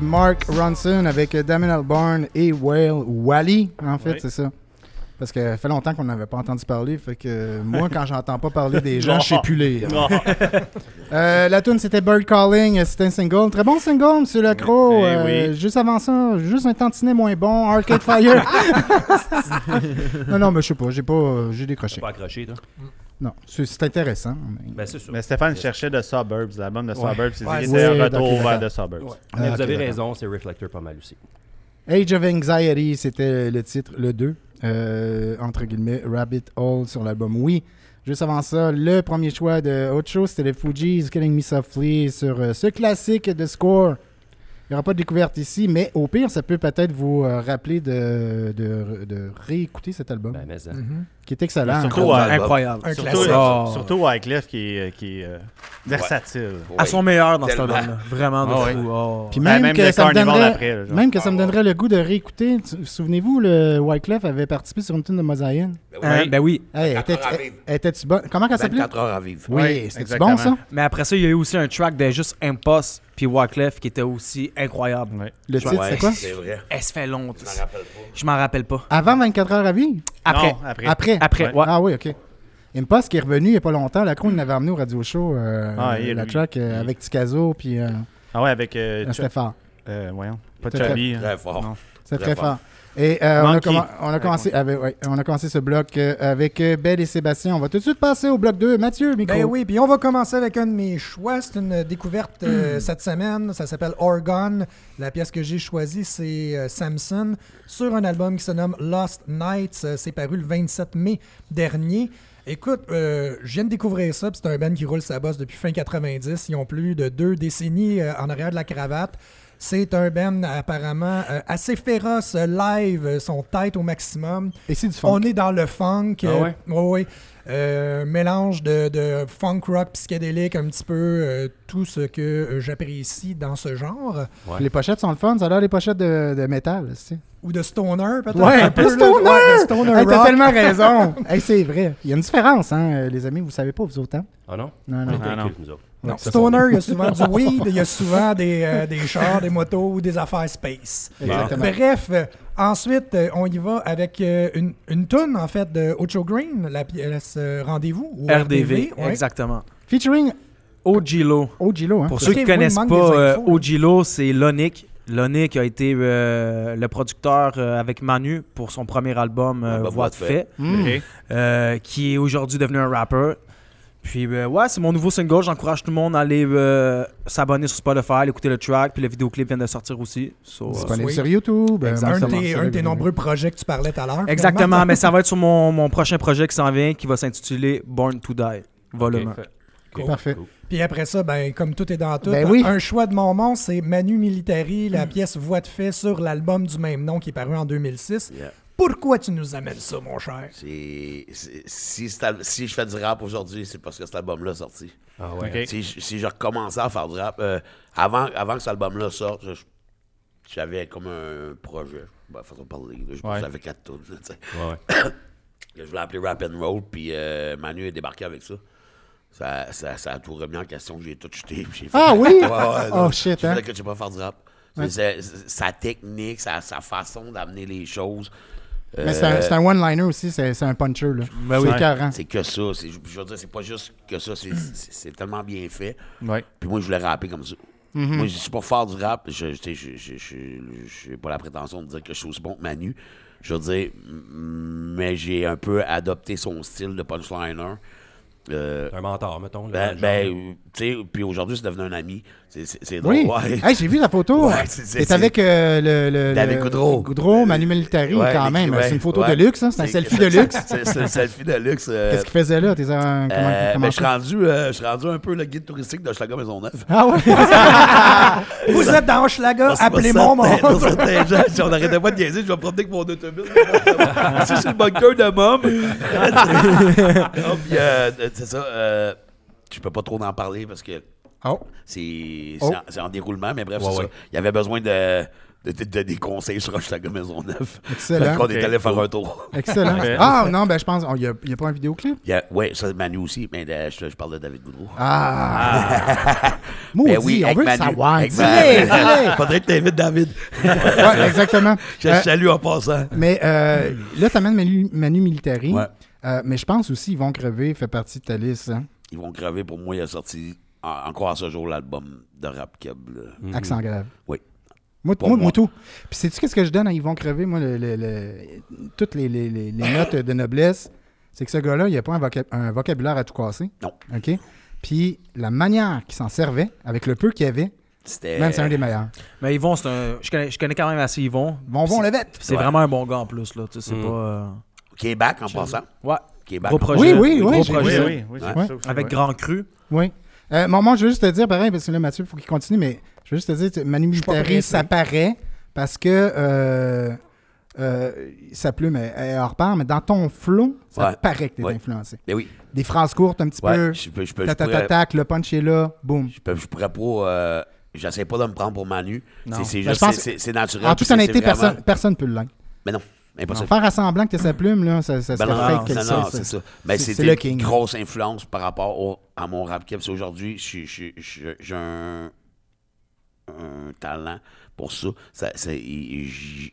Mark Ronson avec Damien Albarn et Whale Wally, en fait, Oui. c'est ça. Parce que ça fait longtemps qu'on n'avait pas entendu parler. Fait que moi, quand j'entends pas parler des gens, je sais plus. Euh, la tune c'était Bird Calling, c'était un single. Très bon single, Monsieur Lacroix. Eh Euh, oui. Juste avant ça, juste un tantinet moins bon, Arcade Fire. non, non, mais je sais pas, j'ai pas, j'ai décroché. Pas accroché, toi? Non, c'est intéressant. mais- Ben, c'est sûr. Mais Stéphane cherchait The Suburbs, l'album de Ouais. Suburbs. Il Ouais, était c'est- un retour vers. The Suburbs. Mais Ah, vous ok, avez raison, c'est Reflector pas mal aussi. Age of Anxiety, c'était le titre, le 2, euh, entre guillemets, Rabbit Hole sur l'album Oui. Juste avant ça, le premier choix de chose, c'était les Fugees, Killing Me Softly, sur euh, ce classique de Score. Il n'y aura pas de découverte ici, mais au pire, ça peut peut-être vous euh, rappeler de, de, de réécouter cet album, Ben, mais ça. Mhm. Qui est excellent. Surtout, Incroyable. Un surtout, classique. Oh. surtout Wyclef qui est, qui est euh, versatile. À son meilleur dans cet Tellement. album-là. Vraiment de Ah fou. oui. Oh. Puis Ben, même, même que ça me Carnival donnerait, après, là, genre. même que ça me Ah, donnerait le goût de réécouter. Souvenez-vous, le Wyclef avait participé sur une tune de Mosaïen. Hein, ben oui. Hey, 24 était- heures à vivre. était-tu bonne? Comment elle s'appelait? 24 heures à vivre. Oui, Oui, c'était bon ça? Mais après ça, il y a eu aussi un track de juste Impost puis Wyclef qui était aussi incroyable. Ouais. Le titre, Ouais, c'est quoi? C'est vrai. Eh, ça fait longtemps. Je m'en rappelle pas. Je m'en rappelle pas. Avant 24 heures à vivre? Après. Non, après. Après? Après, Ouais. ouais. Ah oui, ok. Impost qui est revenu il n'y a pas longtemps. La il l'avait amené au radio show. euh, Ah, il- la lui- track euh, il- avec Ticazo, puis euh, Ah ouais, avec. Euh, c'était fort. euh, voyons. Pas C'était Chubby. hein. Très fort. C'était Très très fort. Et euh, on, a on, commencé, avec- ouais, on a commencé ce bloc euh, avec euh, Belle et Sébastien. On va tout de suite passer au bloc 2. Mathieu, micro. Ben oui, puis on va commencer avec un de mes choix. C'est une découverte euh, cette semaine. Ça s'appelle Orgon. La pièce que j'ai choisie, c'est euh, Samson sur un album qui se nomme Lost Nights. C'est paru le 27 mai dernier. Écoute, euh, je viens de découvrir ça, c'est un band qui roule sa bosse depuis fin 90. Ils ont plus de deux décennies euh, en arrière de la cravate. C'est un band apparemment euh, assez féroce euh, live, euh, son tête au maximum. Et c'est du funk. On est dans le funk. Ah euh, ouais? Euh, mélange de, de funk rock psychédélique, un petit peu euh, tout ce que euh, j'apprécie dans ce genre. Les pochettes sont le fun. Ça a l'air des pochettes de, de métal. c'est- Ou de stoner, peut-être? Ouais, un peu stoner! Ouais, de stoner Hey, T'as rock. tellement raison. Hey, c'est vrai. Il y a une différence, hein, les amis. Vous savez pas, vous autres. hein? Ah non? Non, On non. Ah, non. Non, stoner, il y a souvent du weed, il y a souvent des, euh, des chars, des motos ou des affaires space. Exactement. Bref, euh, ensuite, euh, on y va avec euh, une, une toune, en fait, de Ocho Green, la pièce euh, Rendez-vous. ou RDV, ouais. exactement. Featuring Ogilo. Ogilo. Hein? Pour ceux qui oui, connaissent pas, euh. Ogilo, c'est Lonic qui a été euh, le producteur euh, avec Manu pour son premier album euh, Album Voix de fait, Mm. Euh, qui est aujourd'hui devenu un rapper. Puis euh, ouais, c'est mon nouveau single. J'encourage tout le monde à aller euh, s'abonner sur Spotify, écouter le track. Puis le vidéoclip vient de sortir aussi. So, euh, Disponible sur YouTube. Exact. moi, Un de tes, un de tes nombreux projets que tu parlais tout à l'heure. Exactement, mais ça va être sur mon, mon prochain projet qui s'en vient, qui va s'intituler Born to Die, volume 1. Ok, fait. Cool. Parfait. Cool. Puis après ça, ben, comme tout est dans tout, Ben oui. un choix de mon monde, c'est Manu Militari, la pièce Voix de fait sur l'album du même nom qui est paru en 2006. Yeah. Pourquoi tu nous amènes ça, mon cher? C'est- c'est- Si, je fais du rap aujourd'hui, c'est parce que cet album-là est sorti. Ah ouais. Si, je- si je recommençais à faire du rap, euh, avant, avant que cet album-là sorte, je- j'avais comme un projet. Ben, façon de parler. là, je- Ouais. J'avais quatre tu. Ouais, ouais. Je voulais appeler Rap and Roll, puis euh, Manu est débarqué avec ça. Ça, ça, ça a tout remis en question, j'ai tout jeté. j'ai fait- Ah oui? Ouais, ouais, Oh shit, J'ai hein? que je sais pas faire du rap. C'est- sa technique, sa, sa façon d'amener les choses. Mais c'est un, euh, c'est un one-liner aussi, c'est c'est un puncher. Là. Ben oui. C'est que ça. c'est- Je veux dire, c'est pas juste que ça, c'est- tellement bien fait. Ouais. Puis moi, je voulais rapper comme ça. Mm-hmm. Moi, je suis pour faire du rap. Je je- je- je- je- je n'ai pas la prétention de dire que je suis aussi bon que Manu. Je veux dire, mais j'ai un peu adopté son style de punchliner. Euh, un mentor, mettons. là, ben, ben, tu sais, puis aujourd'hui, c'est devenu un ami. C'est- drôle. Oui. ouais. Hey, j'ai vu la photo. Ouais, c'est- avec euh, le, le- David le- Goudreau. Goudreau, Manu Militari, Ouais, quand même. ouais, c'est une photo ouais. de luxe, hein? c'est un selfie de luxe. C'est un selfie de luxe. euh, Qu'est-ce qu'il faisait là? T'es un, comment, euh, comment ben, je suis rendu, euh, je suis rendu un peu le guide touristique de Schlager Maisonneuve. Ah ouais? Vous êtes dans Hochelaga, Dans ce- appelez dans mon si on n'arrêtait pas de niaiser, je vais me promener avec mon autobus. Ici, c'est le bunker de Mom. C'est ça. euh, je peux pas trop en parler parce que Oh. c'est Oh. c'est en, déroulement, mais bref, Ouais, c'est ouais. ça. Il y avait besoin de, de, de- de- des conseils sur Hochelaga Maisonneuve. Excellent. Fait qu'on est allé faire un tour. Excellent. Ah non, ben je pense. Il n'y a, y a pas un vidéoclip? Il y a- ouais, ça, Manu aussi, mais euh, je, je parle de David Goudreau. Ah! Maudit, Ben oui, on avec veut Manu. savoir. Avec Manu. dis-le. Faudrait que t'invites David. Ouais, exactement. Je Euh, salue en passant. mais euh, là, tu amènes Manu, Manu Militari. Ouais. Euh, mais je pense aussi vont crever, fait partie de ta liste. Hein? Ils vont crever. Pour moi, il a sorti en- encore à ce jour l'album de Rap Cab. là. Accent grave. Oui. Moi, moi, tout. Puis sais-tu qu'est-ce que je donne à Ils vont crever, moi, le, le- le- toutes les, les- les- les notes de noblesse? C'est que ce gars-là, il n'a pas un, voca- un vocabulaire à tout casser. Non. OK? Puis la manière qu'il s'en servait, avec le peu qu'il y avait, C'était. man, c'est un des meilleurs. Mais Yvon, c'est un. Je connais, je connais quand même assez Yvon. Bon, bon, Levette. C'est Ouais. vraiment un bon gars en plus, là. Tu sais, c'est Mm. pas. Euh, Québec en passant. Ouais. Québec. Gros en projet. Oui, oui, oui, Gros Oui, projet. oui, oui, j'ai Ouais. vu ça aussi, Avec ouais. Grand Cru. Oui. Euh, bon, moi, je veux juste te dire, pareil, parce que là, Mathieu, il faut qu'il continue, mais je veux juste te dire, Manu Militari, ça paraît parce que euh, euh, sa plume est, est hors pair, mais dans ton flow, ça Ouais. paraît que tu es Ouais. influencé. Mais oui. Des phrases courtes un petit Ouais, peu, je peux, je peux, je tac, tac, pourrais- le punch est là, boum. je peux- je pourrais pas. euh, J'essaie pas de me prendre pour Manu. Non. C'est- Ben, juste, je pense- c'est- naturel. En toute honnêteté, vraiment- personne personne ne peut le Mais non, impossible. Faire à semblant que tu sa plume, là, ça, ça Ben serait non, fake non, non, non, c'est ça. Mais c'était le une king. grosse influence par rapport au- à mon rap cap. Aujourd'hui, j'ai un, un talent pour ça. ça, ça-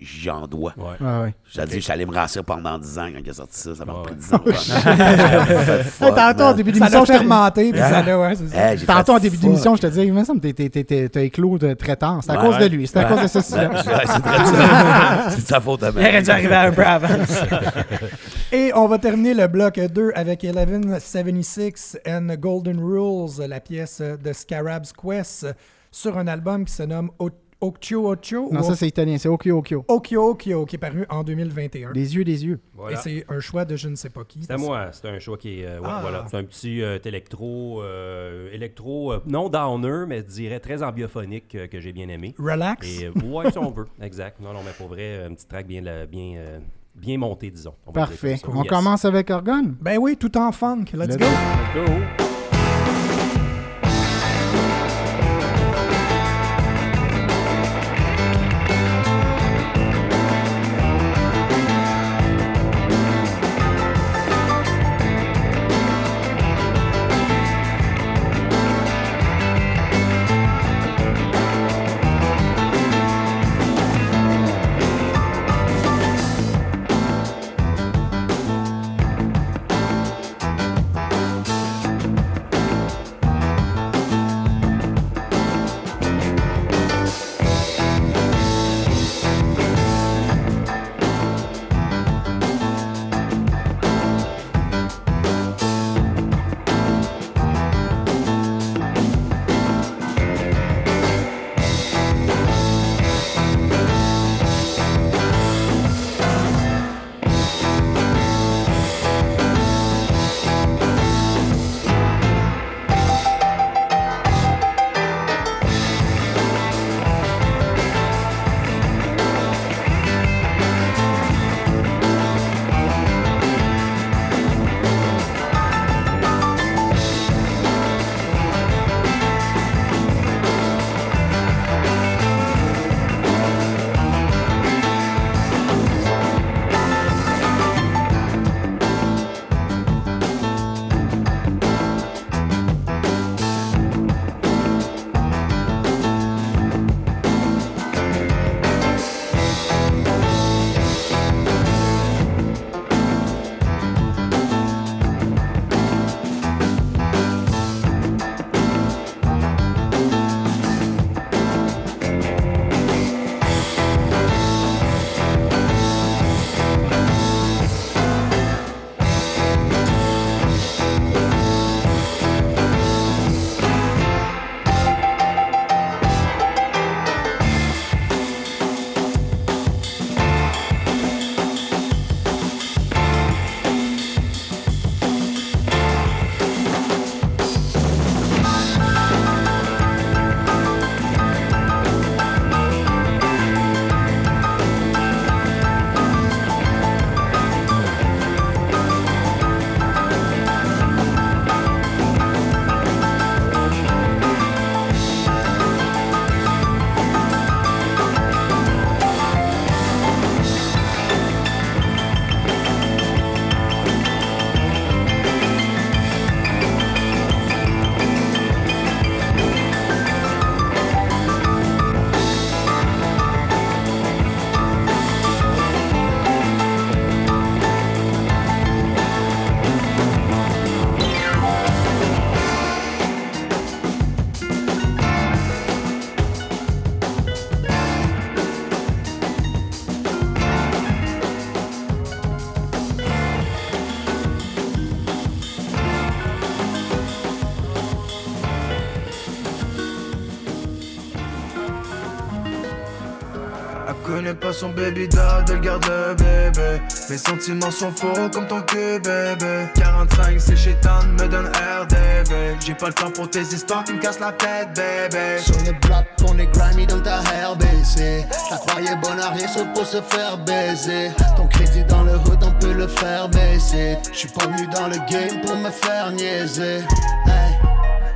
J'en dois. Ouais. Ouais, ouais. J'ai dit, j'allais me rassir pendant 10 ans quand il a sorti ça. Ça m'a Ouais. pris 10 ans. Tantôt, en début Ça d'émission, je t'ai ça ça. Hey, j'ai Tantôt, en début d'émission, je te disais, il me semble que t'es- t'es- t'es- t'as éclos de très tard. C'est à cause de lui. C'est à cause de ça. C'est de sa faute à Il aurait dû arriver un peu avant. Et on va terminer le bloc 2 avec 1176 and Golden Rules, la pièce de Scarab's Quest, sur un album qui se nomme Okyo Okyo. Non, ou ça, c'est italien. C'est Okyo Okyo. Okyo Okyo, qui est paru en 2021. Des yeux, des yeux. Voilà. Et c'est un choix de je ne sais pas qui. C'est à moi. C'est un choix qui est. euh, ouais, Ah. voilà. C'est un petit euh, électro. euh, électro, euh, non downer, mais je dirais très ambiophonique euh, que j'ai bien aimé. Relax. Et euh, ouais, si on veut. Exact. Non, non, mais pour vrai, un petit track bien, bien, euh, bien monté, disons. On Parfait. On Yes. commence avec Orgone? Ben oui, tout en funk. Let's Let's go. Let's go. Son baby dad, elle garde le bébé. Mes sentiments sont faux comme ton cul, bébé. 45, c'est chétan, me donne RDV. J'ai pas le temps pour tes histoires qui me cassent la tête, bébé. Sur le bloc, on est grimy dans ta hair baissée. La croyais bonne à rien sauf pour se faire baiser. Ton crédit dans le hood, on peut le faire baisser. J'suis pas venu dans le game pour me faire niaiser.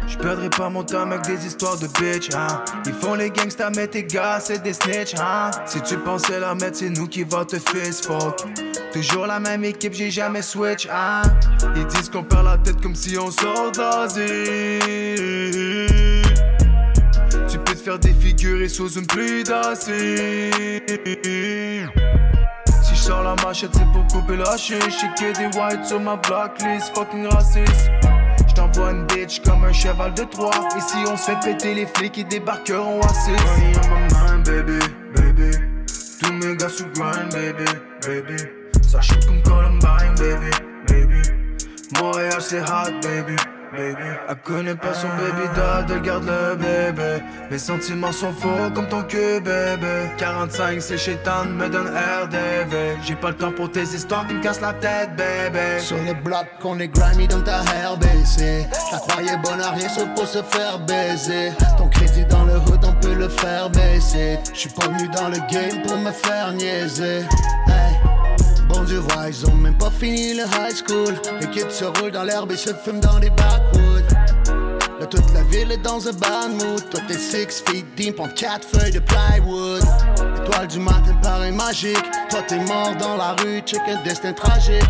Je perdrai pas mon temps avec des histoires de bitch, hein. Ils font les gangsters, mais tes gars, c'est des snitch, hein. Si tu pensais la mettre, c'est nous qui va te fuck. Toujours la même équipe, j'ai jamais switch, hein. Ils disent qu'on perd la tête comme si on sort d'Asie. Tu peux te faire défigurer sous une pluie d'acide. Si je sors la machette, c'est pour couper la chiche. J'ai des whites sur ma blacklist, fucking raciste. Une bitch comme un cheval de Troie. Ici, on se fait péter les flics qui débarqueront à 6. Money on my mind, baby, baby. Tous mes gars sous grind, baby, baby. Ça shit comme Columbine, baby, baby. Montréal, c'est hot, baby. Baby. Elle pas son baby dad, elle garde le bébé. Mes sentiments sont faux comme ton cul, bébé. 45, c'est chétan, me donne RDV. J'ai pas le temps pour tes histoires qui me cassent la tête, bébé. Sur le bloc, on est grimy dans ta hair baissée. La croyais bonne à rien sauf pour se faire baiser. Ton crédit dans le hood, on peut le faire baisser. J'suis pas venu dans le game pour me faire niaiser. Hey. Dieu voit, ils ont même pas fini le high school. Les kids se roulent dans l'herbe et se fument dans les backwoods. Là, toute la ville est dans un bad mood. Toi, t'es six feet deep en quatre feuilles de plywood. L'étoile du matin paraît magique. Toi, t'es mort dans la rue, check un destin tragique.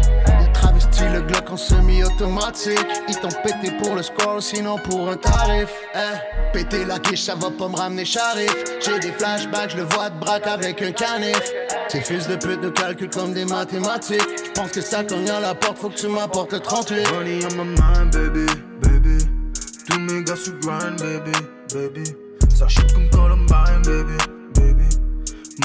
Le Glock en semi-automatique. Ils t'ont pété pour le score, sinon pour un tarif. Eh, péter la quiche, ça va pas me ramener charif. J'ai des flashbacks, je le vois de braque avec un canif. Ces fils de pute nous calculent comme des mathématiques. J'pense que ça cogne à la porte, faut que tu m'apportes le 38. Money on my mind, baby, baby. Tous mes gars sous grind, baby, baby. Ça shit comme Columbine, baby, baby.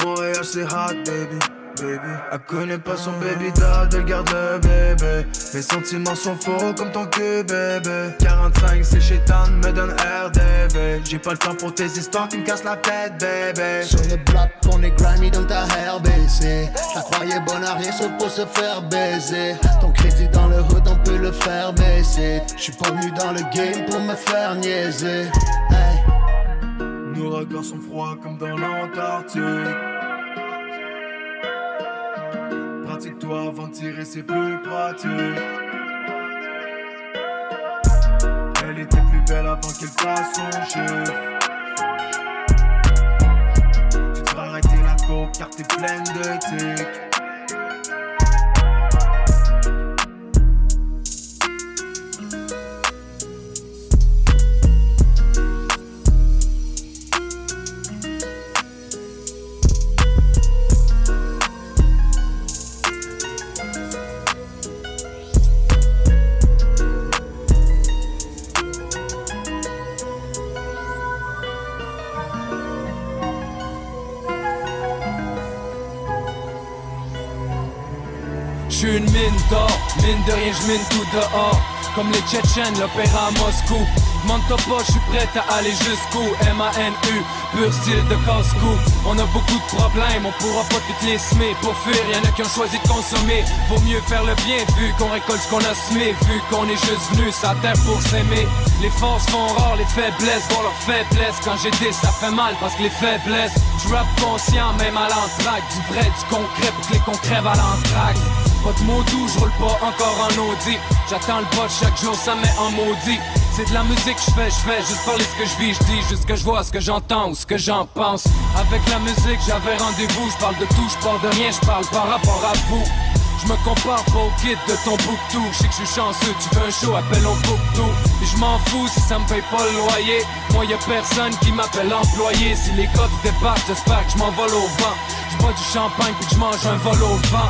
Montréal, c'est hot, baby, baby. Elle connaît pas son baby dad, elle garde le bébé. Mes sentiments sont faux comme ton cul, bébé. 45, c'est chétan, me donne RDV. J'ai pas le temps pour tes histoires qui me cassent la tête, bébé. Sur le bloc, on est grimy dans ta hair baissée. La croyais bonne à rien sauf pour se faire baiser. Ton crédit dans le hood, on peut le faire baisser. J'suis pas venu dans le game pour me faire niaiser. Hey. Nos regards sont froids comme dans l'Antarctique. Pratique-toi avant de tirer, c'est plus pratique. Elle était plus belle avant qu'elle fasse son chef. Tu devrais arrêter la coke car t'es pleine de tics. J'suis une mine d'or, mine de rien, j'mine tout dehors. Comme les Tchétchènes, l'opéra à Moscou. Monte pas, j'suis prêt à aller jusqu'où? M-A-N-U, pur style de casse-cou. On a beaucoup de problèmes, on pourra pas toutes les semer. Pour fuir, y'en a qui ont choisi de consommer. Vaut mieux faire le bien vu qu'on récolte ce qu'on a semé. Vu qu'on est juste venu la terre pour s'aimer. Les forces font rare, les faiblesses vont leur faiblesse. Quand dit, ça fait mal parce que les faiblesses. J'rap conscient, même à l'entraque. Du vrai, du concret pour que les concrets à l'entraque. Pas de mots doux, j'roule pas encore en Audi. J'attends le bot chaque jour, ça met en maudit. C'est de la musique que je fais, je fais juste parler ce que je vis, je dis juste ce que je vois, ce que j'entends ou ce que j'en pense. Avec la musique, j'avais rendez-vous, je parle de tout, je parle de rien, je parle par rapport à vous. Je me compare pas au kid de ton tout Je sais que je suis chanceux, tu veux un show, appelle au tout Et je m'en fous si ça me paye pas le loyer Moi y'a personne qui m'appelle employé Si les codes débarquent, j'espère que je m'envole au vent Je bois du champagne puis que je mange un vol au vent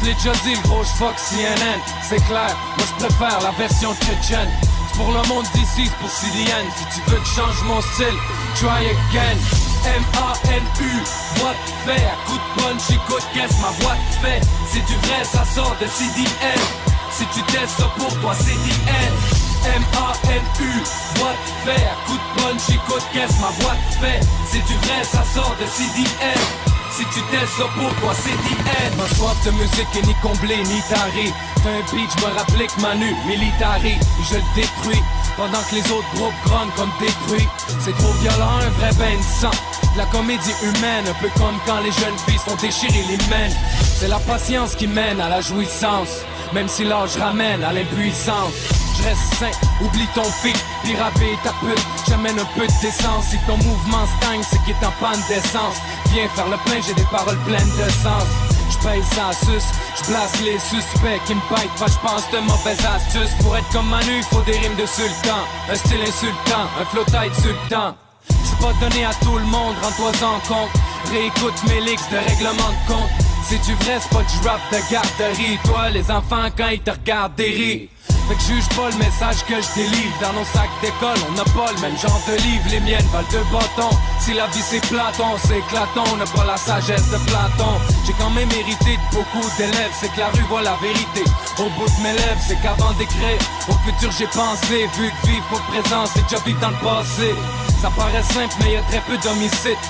je l'ai déjà dit, le gros, fuck CNN, c'est clair, moi je préfère la version tchétchène. C'est pour le monde d'ici, c'est pour CDN. Si tu veux que je change mon style, try again. M-A-N-U, voix de fait, coup de punch, écoute, qu'est-ce ma voix te fait? C'est du vrai, ça sort de CDN. Si tu testes pour toi, CDN. M-A-N-U, voix de fait, coup de punch, écoute, qu'est-ce ma voix te fait? C'est du vrai, ça sort de CDN. Si tu testes ça pour toi, c'est DN. Ma soif de musique est ni comblée ni tarée. T'as un beat, je me rappelais que Manu, militari, je le détruis. Pendant que les autres groupes grognent comme détruits. C'est trop violent, un vrai bain de sang. La comédie humaine, un peu comme quand les jeunes filles sont déchirées les mains. C'est la patience qui mène à la jouissance. Même si l'âge ramène à l'impuissance. Je reste sain, oublie ton feat, puis ta pute. J'amène un peu de décence. Si ton mouvement stagne, c'est qu'il est en panne d'essence. Viens faire le plein, j'ai des paroles pleines de sens. J'paye ça sus, j'place les suspects qui me baitent pas, j'pense de mauvaises astuces. Pour être comme Manu, faut des rimes de sultan, un style insultant, un flow tight sultan. C'est pas donné à tout le monde, rends-toi en compte. Réécoute mes leaks de règlement de compte. C'est du vrai, c'est pas du rap de garderie. Toi, les enfants, quand ils te regardent, des rires. Fait que juge pas le message que je délivre. Dans nos sacs d'école, on n'a pas le même genre de livre. Les miennes valent deux bâtons Si la vie c'est Platon, c'est éclaton. On n'a pas la sagesse de Platon. J'ai quand même hérité de beaucoup d'élèves. C'est que la rue voit la vérité. Au bout de mes lèvres, c'est qu'avant d'écrire Au futur j'ai pensé Vu que vivre pour présent, c'est déjà vivre dans le passé. Ça paraît simple, mais y a très peu d'homicides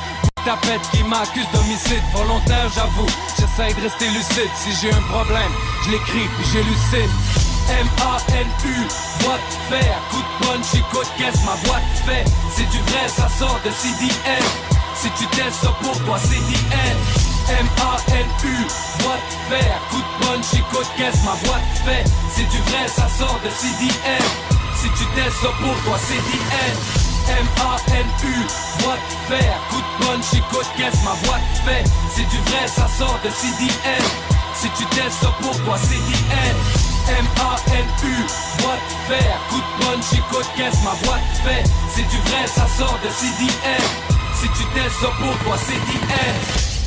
tapette qui m'accuse d'homicide volontaire, j'avoue. J'essaie de rester lucide. Si j'ai un problème, je l'écris j'élucide. M-A-N-U, voix de fer, coup de punch, écoute, qu'est-ce ma voix te fait? C'est du vrai, ça sort de CDN. Si tu testes ça pour toi, c'est DN. M-A-N-U, voix de fer, coup de punch, écoute, qu'est-ce ma voix te fait? C'est du vrai, ça sort de CDN. Si tu testes ça pour toi, c'est DN. M-A-N-U, voix de fer, coup de punch, écoute, qu'est-ce ma voix te fait? C'est du vrai, ça sort de CDN Si tu testes ça pour toi, c'est DN M-A-N-U, voix de fer, coup de punch, écoute, qu'est-ce ma voix te fait? C'est du vrai, ça sort de CDN Si tu testes ça pour toi, c'est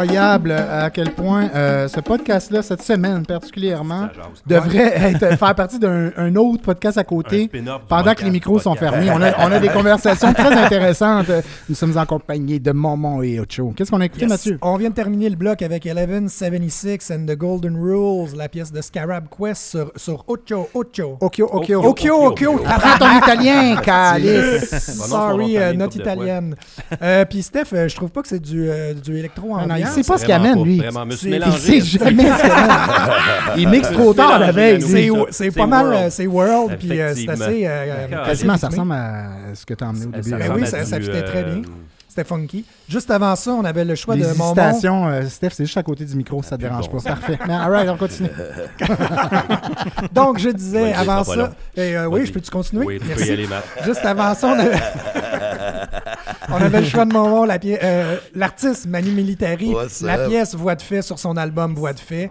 incroyable à quel point euh, ce podcast-là, cette semaine particulièrement, devrait être, faire partie d'un un autre podcast à côté pendant que les micros sont fermés. On a, on a des conversations très intéressantes. Nous sommes accompagnés de Momon et Ocho. Qu'est-ce qu'on a écouté, Yes. Mathieu? On vient de terminer le bloc avec 1176 and the Golden Rules, la pièce de Scarab Quest sur, sur Ocho Ocho. Okio, Okio. Okio, Okio. Apprends ton italien, calice. Sorry, euh, not italienne. Euh, Puis Steph, euh, je trouve pas que c'est du, euh, du électro Ah en non, il sait pas ce qu'il amène, lui. vraiment, me suis C'est- Il sait jamais ce qu'il amène. Il mixe trop tard la veille. C'est pas mal, c'est World, puis euh, c'est assez. Quasiment, ça ressemble à ce que tu as emmené au début. Ben oui, ça- fitait très euh, C'était funky. Juste avant ça, on avait le choix Les de mon euh, Steph, c'est juste à côté du micro, ça te dérange bon pas. Parfait. Mais alright, on continue. Donc, je disais Ouais, avant ça et, euh, oui, je peux-tu continuer? Oui, tu peux y aller, Matt. Juste avant ça, on avait, on avait le choix de Momon, la pi- euh, l'artiste Manu Militari, What's la up? pièce Voix de fait sur son album Voix de fait.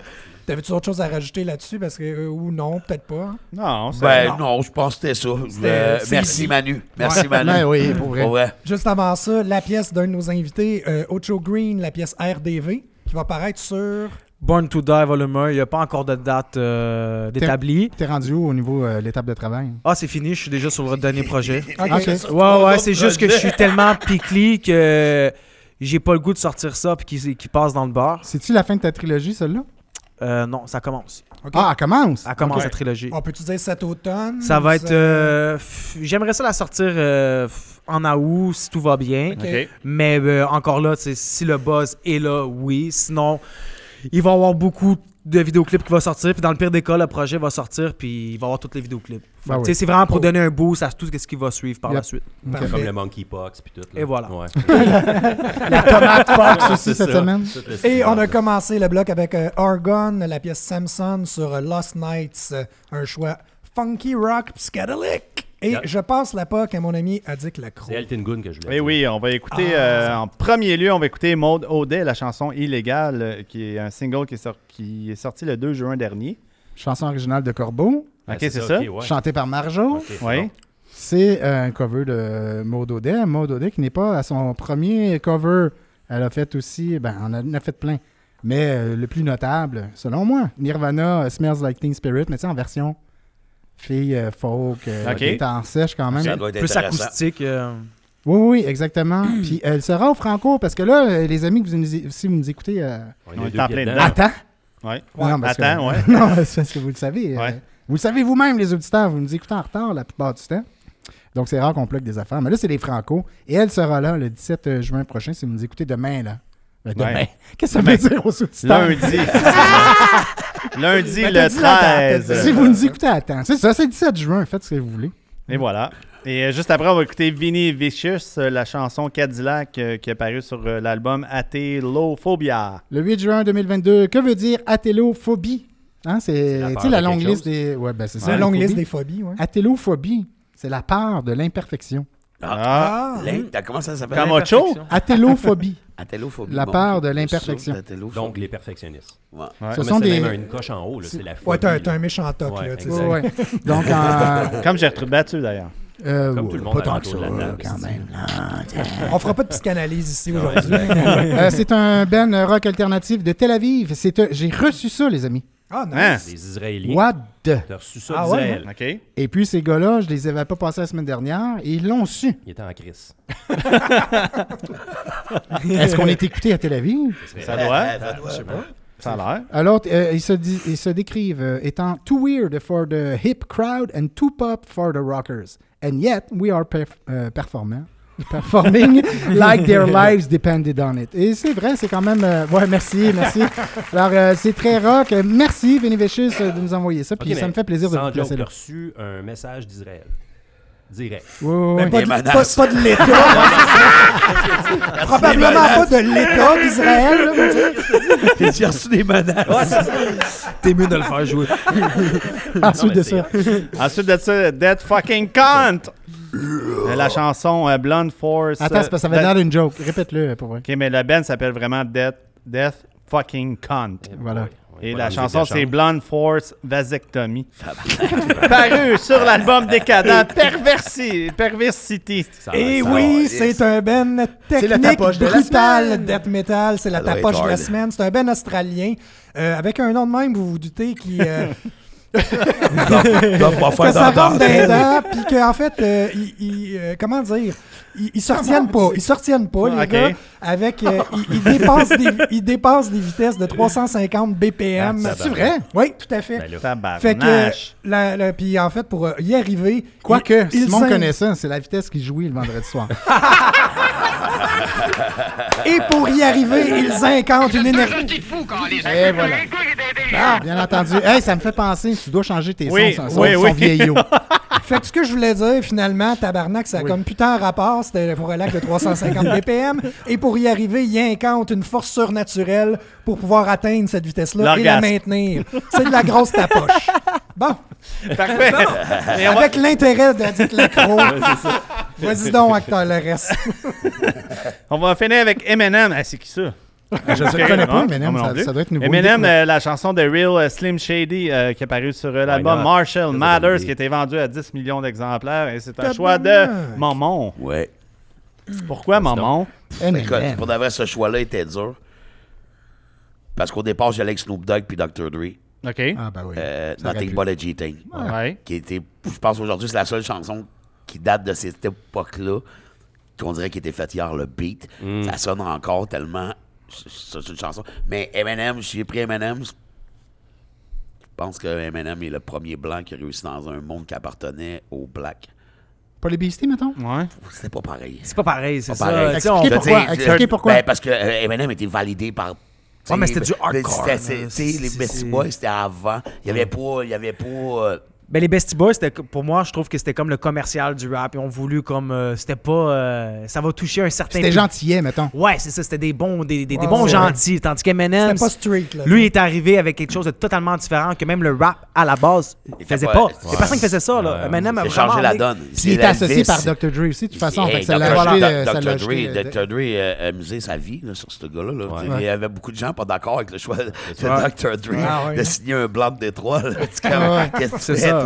T'avais-tu autre chose à rajouter là-dessus? Parce que, euh, ou non, peut-être pas. Non, c'est Ben non. non, je pense que c'était ça. Euh, c'est merci ici. Manu. Merci Manu. Ben oui, pour vrai. Juste avant ça, la pièce d'un de nos invités, euh, Ocho Green, la pièce RDV, qui va paraître sur. Born to Die Volume 1, il n'y a pas encore de date euh, d'établie. T'es rendu où au niveau de l'étape de travail? Ah, c'est fini, je suis déjà sur votre dernier projet. Ok. Ok. Ouais, ouais, c'est juste que je suis tellement piqué que j'ai pas le goût de sortir ça puis qu'il qu'il passe dans le bar. C'est-tu la fin de ta trilogie, celle-là? Euh, non, ça commence. Ah, elle commence! Ça commence la trilogie. On peut-tu dire cet automne? Ça va être. euh, J'aimerais ça la sortir euh, en août si tout va bien. Mais euh, encore là, si le buzz est là, oui. Sinon, il va y avoir beaucoup de vidéoclips qui vont sortir. Puis dans le pire des cas, le projet va sortir. Puis il va y avoir tous les vidéoclips. Ben oui. C'est vraiment pour donner un boost à tout ce qui va suivre par Yep. la suite. Ok. Parfait. Comme le monkeypox puis tout. là. Et voilà. Ouais. La tomate pox aussi cette ça. semaine. Et on a commencé le bloc avec euh, Argon, la pièce Samson sur euh, Lost Nights, euh, un choix funky rock psychédélique. Et Yeah. je passe la POC à mon ami Adik Lacroix. C'est Elton Gun que je voulais Eh dire. oui, on va écouter, Ah, euh, ça- en premier lieu, on va écouter Maud Audet, la chanson Illégale, euh, qui est un single qui est, sor- qui est sorti le 2 juin dernier. Chanson originale de Corbeau, Ah, Ok, c'est ça. ouais. chantée par Marjo. Oui. C'est euh, un cover de Maud Audet. Maud Audet qui n'est pas à son premier cover. Elle a fait aussi, ben, on en a fait plein. Mais euh, le plus notable, selon moi, Nirvana Smells Like Teen Spirit, mais tu sais, en version fille euh, folk, euh, Ok. guitare sèche quand même. Ça doit être Plus intéressant. acoustique. euh, Oui, oui, exactement. Puis elle sera au Franco, parce que là, euh, les amis, que vous nous, si vous nous écoutez, euh, On On est en plein dedans. attends. Ouais. Non, parce que- Attends, ouais. non, c'est parce que vous le savez. euh, Ouais. vous le savez vous-même, les auditeurs. Vous nous écoutez en retard la plupart du temps. Donc, c'est rare qu'on plug des affaires. Mais là, c'est les Franco. Et elle sera là le 17 juin prochain si vous nous écoutez demain, là. Ben, demain. Ouais. Qu'est-ce que ça veut Demain. dire aux auditeurs? Lundi. Lundi, Ben, le t'as dit la date. 13. Si vous nous écoutez à temps. C'est ça, c'est le 17 juin. Faites ce que vous voulez. Et voilà. Et euh, juste après, on va écouter Vinny Vicious, euh, la chanson Cadillac euh, qui est apparue sur l'album Atelophobia. Le 8 juin 2022, que veut dire athélophobie? Hein, c'est la longue liste des. Ouais, ben, c'est ça. la longue liste des phobies, ouais. Athélophobie, c'est la peur de l'imperfection. Ah. Ah, L'in- t'as- Comment ça s'appelle? Comme Ocho? Athélophobie. Athélophobie. La bon. peur de Ça, l'imperfection. Donc, les perfectionnistes. Ouais. Ouais. Ce Mais sont c'est des. même une coche en haut, là, c'est la ouais, phobie, t'as là. un méchant toc, Ouais, là, tu sais. Ouais, ouais. Donc, en. Comme Gertrude Battu, d'ailleurs. Euh, Comme tout le monde pas tant que ça, de la table, quand ici. même. là. On fera pas de psychanalyse ici Ouais, aujourd'hui. Euh, c'est un band rock alternatif de Tel Aviv. C'est un- J'ai reçu ça, les amis. Ah, non. Hein? Des Israéliens. What the? T'as reçu ça Ah ouais. OK. Et puis, ces gars-là, je les avais pas passés la semaine dernière et ils l'ont su. Il était en crise. Est-ce qu'on est écouté à Tel Aviv? Ça doit. Ça doit, je sais pas. Ça a l'air. Alors, euh, ils, se ils se décrivent euh, étant too weird for the hip crowd and too pop for the rockers. And yet, we are perf- euh, performant. Performing like their lives depended on it. Et c'est vrai, c'est quand même. euh, ouais, merci, merci. Alors, euh, c'est très rock. Merci, Vinny Vicious, euh, de nous envoyer ça. Puis Ok, ça me fait plaisir de vous placer là. reçu un message d'Israël. Direct. Ouais, Mais ouais. pas, Des de, pas, pas de l'État. Probablement pas de l'État d'Israël. J'ai reçu des menaces. T'es mieux de le faire jouer. Ensuite de c'est- ça. Ensuite de ça, Dead Fucking Cunt. Euh, La chanson euh, Blonde Force. Attends, c'est parce que ça avait euh, l'air d'une joke. Répète-le pour vrai. OK, mais la band s'appelle vraiment Death, Death Fucking Cunt. Voilà. Ouais, Et la chanson, c'est. Blonde Force Vasectomy. Paru sur l'album Décadent Perversi, Perversity. Et oui, c'est un ben C'est la technique tapoche de la brutal death metal. C'est la tapoche de la semaine. C'est un ben australien. euh, avec un nom de même, vous vous doutez, qui... euh, doivent pas que faire ça dans rentre dans les dents, puis qu'en fait, euh, ils, ils, euh, comment dire, ils, ils se retiennent pas, ils se retiennent pas, les Ok. gars, avec, euh, ils, ils dépassent des, ils dépassent des vitesses de 350 BPM. Ah, C'est vrai? Oui, tout à fait. Ben. Fait que, la, la- puis en fait, pour euh, y arriver, Quoique, Simon connaît ça, c'est la vitesse qu'il jouit le vendredi soir. Et pour y arriver, ils incantent une énergie. Et voilà. Ah, bien entendu. Hey, ça me fait penser, tu dois changer tes Oui, sons, son, oui, son oui. vieillot. Fait que ce que je voulais dire, finalement, tabarnak, ça a comme putain rapport, c'était pour un lac de 350 BPM, et pour y arriver, il incante une force surnaturelle pour pouvoir atteindre cette vitesse-là et la L'orgasme. maintenir. C'est de la grosse tapoche. Bon, Parfait. Va- avec l'intérêt de dire l'accro. Vas-y donc, acteur, le reste. On va finir avec Eminem. Ah, c'est qui ça? Je ne connais pas, Eminem, moi non ça, doit être nouveau. Eminem, euh, la chanson de Real euh, Slim Shady euh, qui est apparue sur euh, l'album not? Marshall Matters qui a été vendu à 10 millions d'exemplaires et c'est un choix de Maman. Ouais. Pourquoi Maman? Eminem. Écoute, pour vrai, ce choix-là était dur. Parce qu'au départ, j'allais avec Snoop Dogg puis Dr. Dre. OK. Ah, ben oui. Euh, Nothing but a G-Thing. Ouais. Qui était, je pense aujourd'hui, c'est la seule chanson qui date de cette époque-là, qu'on dirait qu'il était faite hier, le beat. Ça sonne encore tellement. C'est une chanson. Mais Eminem, j'ai pris Eminem. Je pense que Eminem est le premier blanc qui a réussi dans un monde qui appartenait aux blacks. Pas les Beasties, mettons? Ouais. C'était pas pareil. C'est pas pareil, c'est Pas ça. pareil. Expliquez pourquoi, expliquez pourquoi. ben, parce que euh, Eminem était validé par. Ouais, mais c'était du hardcore, c'était- Les Boys, c'était avant. Il y avait pas. Il y avait pas euh, Ben, les Beastie Boys, pour moi, je trouve que c'était comme le commercial du rap. Ils ont voulu comme. euh, c'était pas. euh, ça va toucher un certain. C'était gentillet, mettons. Ouais, c'est ça. C'était des bons, des, des- des Ouais, bons ouais. gentils. Tandis qu'Eminem. C'était pas street, là. Lui, il est arrivé avec quelque chose de totalement différent que même le rap, à la base, il faisait pas- pas. Ouais. Il y a personne qui faisait ça, là. Eminem a C'est vraiment changé la donne. Puis il était associé par Dr. Dre aussi, de toute façon. fait ça l'a Dr. acheté, Dr. euh, Dre, Dr. Dre a amusé sa vie là, sur ce gars-là. Ouais. Il y avait beaucoup de gens pas d'accord avec le choix de Ouais. Dr. Dre Ah ouais. de signer un blanc de Détroit. là. C'est Ouais. C'est ça.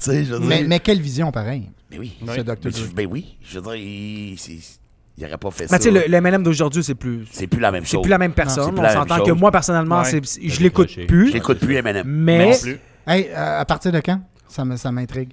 Je Mais, dire- mais quelle vision, pareil, Mais oui. ce Dr. Mais, Dre. ben oui. Je veux dire, il c'est- il aurait pas fait Mais ça. tu sais, le, le Eminem d'aujourd'hui, c'est plus. C'est plus la même C'est chose. plus la même c'est personne. plus On la même s'entend que moi, personnellement, Ouais. c'est- je l'écoute plus. J'écoute plus Eminem. Mais. Non plus. Hey, euh, à partir de quand? Ça m'intrigue?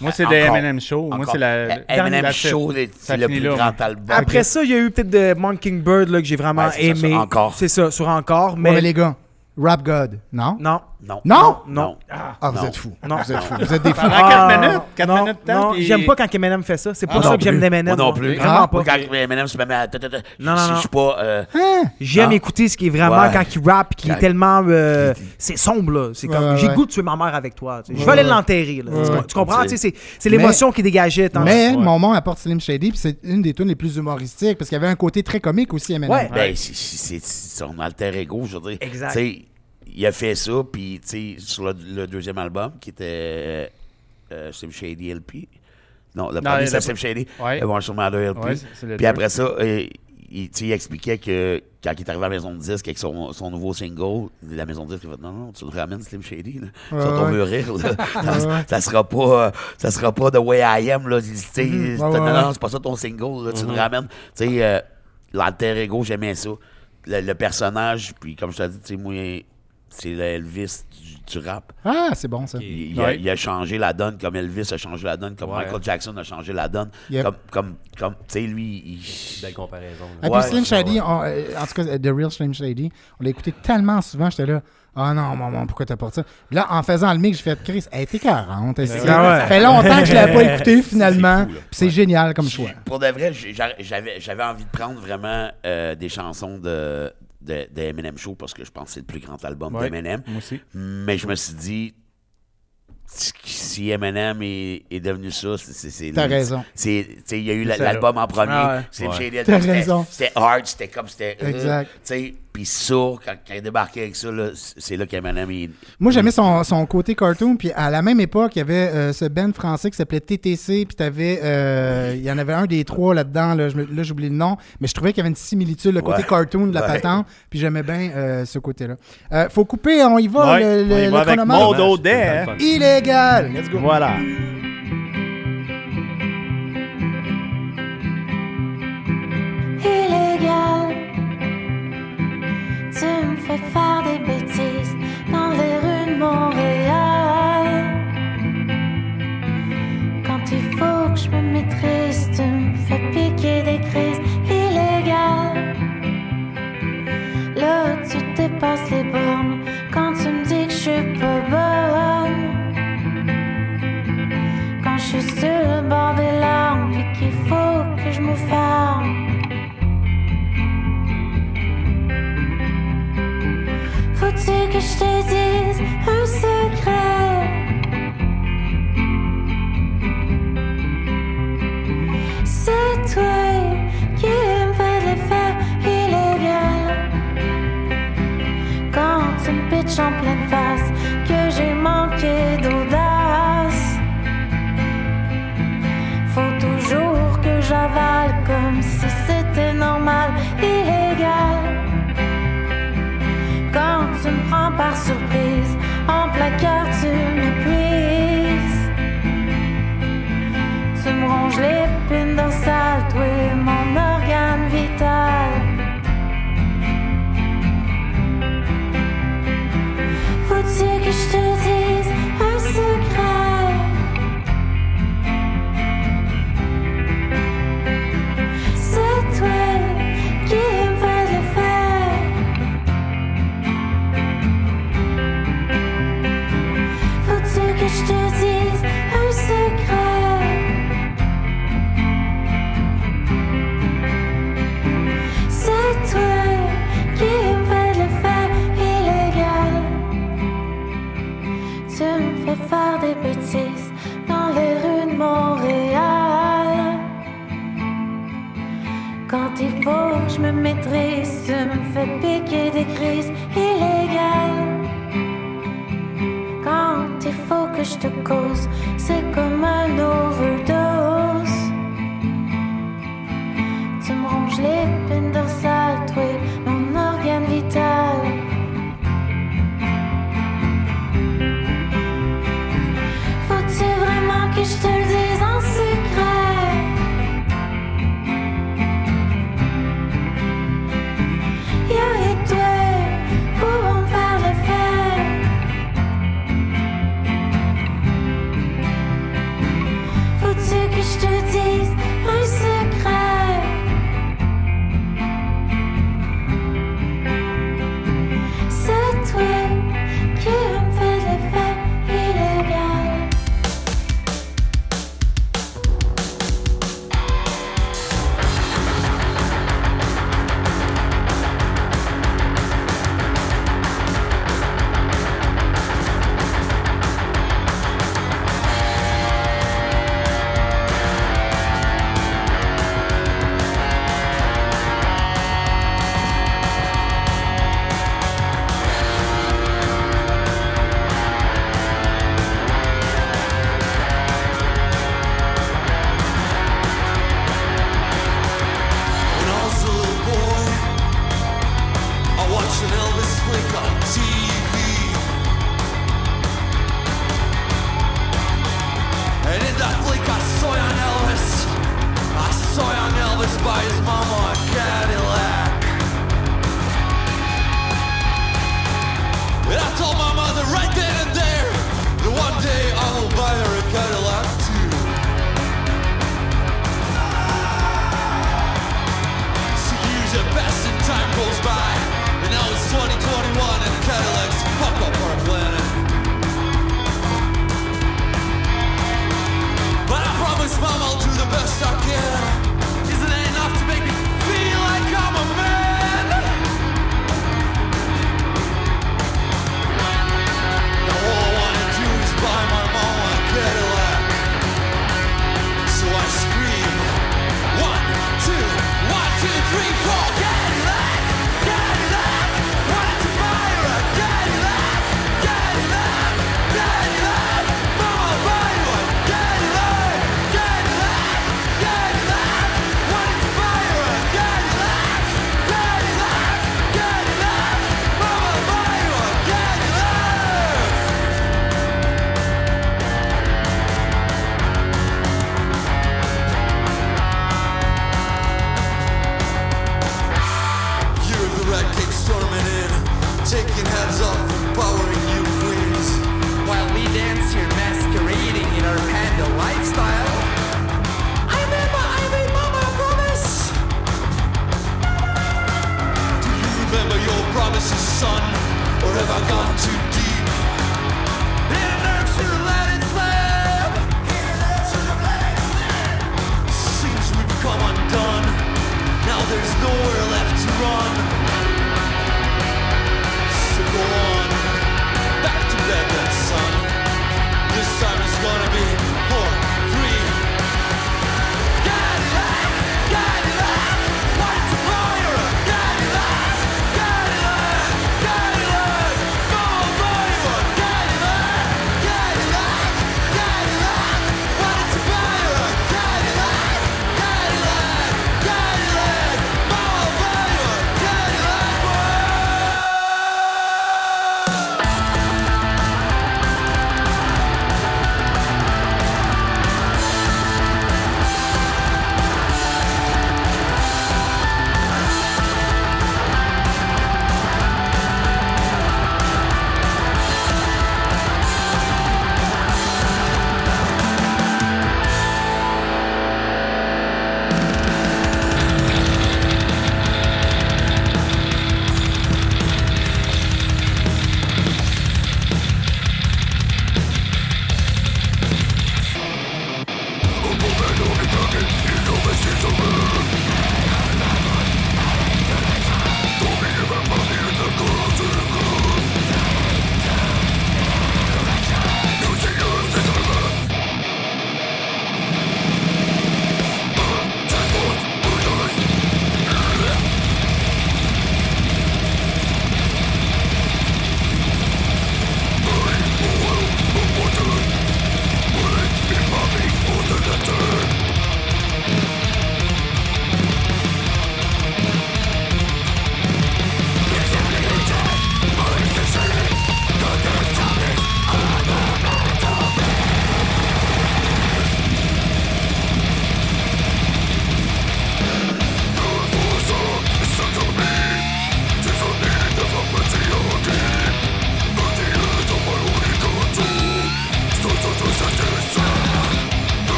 Moi, c'est des Eminem Show. Moi, c'est la. It. Show, c'est le plus là, grand album. Après ça, il y a eu peut-être de Mockingbird là, que j'ai vraiment Ouais, c'est ça, aimé. sur Encore. C'est ça, sur Encore. Mais, Mais. les gars, Rap God, non? Non. Non. Non? Non. Ah, vous Non. êtes fous. Non. Vous êtes fous. Vous êtes des fous. Pendant Ah, 4 minutes. 4 non, minutes de temps. Non, puis- j'aime pas quand Eminem fait ça. C'est pas Moi ça que j'aime d'Eminem. Moi non plus. Vraiment Ah, pas. Quand Eminem se met à. Non, non, Je non. je suis pas. euh, Hein? J'aime Ah. écouter ce qui est vraiment Ouais. quand il rappe, qui est Quand- tellement. euh, c'est sombre, là. C'est comme. Ouais, J'ai ouais. goût de tuer ma mère avec toi. Je vais aller l'enterrer, là. Tu- comprends? C'est l'émotion qui dégageait. tandis- Mais mon nom apporte Slim Shady, puis c'est une des tunes les plus humoristiques, parce qu'il y avait un côté très comique aussi, Eminem. Ouais. Ben, c'est son alter ego, je veux dire. Exact. Il a fait ça, puis tu sais, sur le, le deuxième album, qui était euh, Slim Shady LP. Non, le premier, le- c'est Slim Shady. Ouais. Mathers LP. Ouais, le puis après ça, euh, il, il expliquait que quand il est arrivé à la maison de disque avec son, son nouveau single, la maison de disque, il a fait Non, non, tu nous ramènes Slim Shady. Là. Ouais, ça, on veut rire. Là. Ça, ça sera pas, euh, ça sera pas The Way I Am. Là. Ouais, non, non, c'est pas ça ton single. là, Tu Mhm. nous ramènes. Tu sais, euh, l'alter ego, j'aimais ça. Le, le personnage, puis comme je t'ai dit, tu sais, moi, c'est le Elvis du, du rap. Ah, c'est bon, ça. Il, il a, Ouais. il a changé la donne comme Elvis a changé la donne, comme Ouais. Michael Jackson a changé la donne. Yep. Comme, comme, comme tu sais, lui, il... Belle comparaison. Ah, Ouais, puis Slim Shady, ouais. on- euh, en tout cas, euh, The Real Slim Shady, on l'a écouté tellement souvent, j'étais là. Ah non, maman, pourquoi t'as pas ça? Puis là, en faisant le mix, j'ai fait Chris, elle était 40. Ah ouais. Ça fait longtemps que je l'avais pas écouté finalement. C'est génial comme choix. Pour de vrai, j'avais envie de prendre vraiment euh, des chansons de, de, de Eminem Show parce que je pense que c'est le plus grand album Ouais. d'Eminem. Moi aussi. Mais je me suis dit, si- Eminem est, est devenu ça, c'est. c'est- c'est- T'as raison. c'est- tu sais, Il y a eu C'est l'album en premier. Ah ouais. Shady, T'as c'était- raison. C'était hard, c'était comme. C'était, euh, Exact. tu sais, Puis ça, quand, quand il débarquait avec ça, là, c'est là qu'Eminem, il... Moi, j'aimais son, son côté cartoon. Puis à la même époque, il y avait euh, ce band français qui s'appelait TTC. Puis t'avais, euh, il y en avait un des trois là-dedans. Là, là, j'oublie le nom. Mais je trouvais qu'il y avait une similitude, le côté Ouais. cartoon de la Ouais. patente. Puis j'aimais bien euh, ce côté-là. Euh, faut couper, on y va. Ouais, le, on y le- va le avec hein. Illégal. Let's go. Voilà. Tu me fais faire des bêtises dans les rues de Montréal. Quand il faut que je me maîtrise, tu me fais piquer des crises illégales. Là, tu dépasses les bornes quand tu me dis que je suis pas bonne. Quand je suis sur le bord des larmes, puis qu'il faut que je me ferme. Que je te dise un secret? C'est toi qui me fais de l'effet illégal. Quand tu me pitches en pleine face, que j'ai manqué d'audace. Faut toujours que j'avale comme si c'était normal, illégal. Quand tu me prends par surprise, en plein cœur tu m'épuises. Tu me ronges l'épine dorsale, toi mon organe vital. Quand il faut que je me maîtrise, tu me fais piquer des crises illégales. Quand il faut que je te cause, c'est comme un overdose. Tu me ronges l'épine dorsale, toi,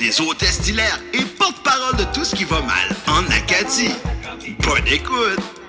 des hôtesses d'hilaire et porte-parole de tout ce qui va mal en Acadie. Bonne écoute!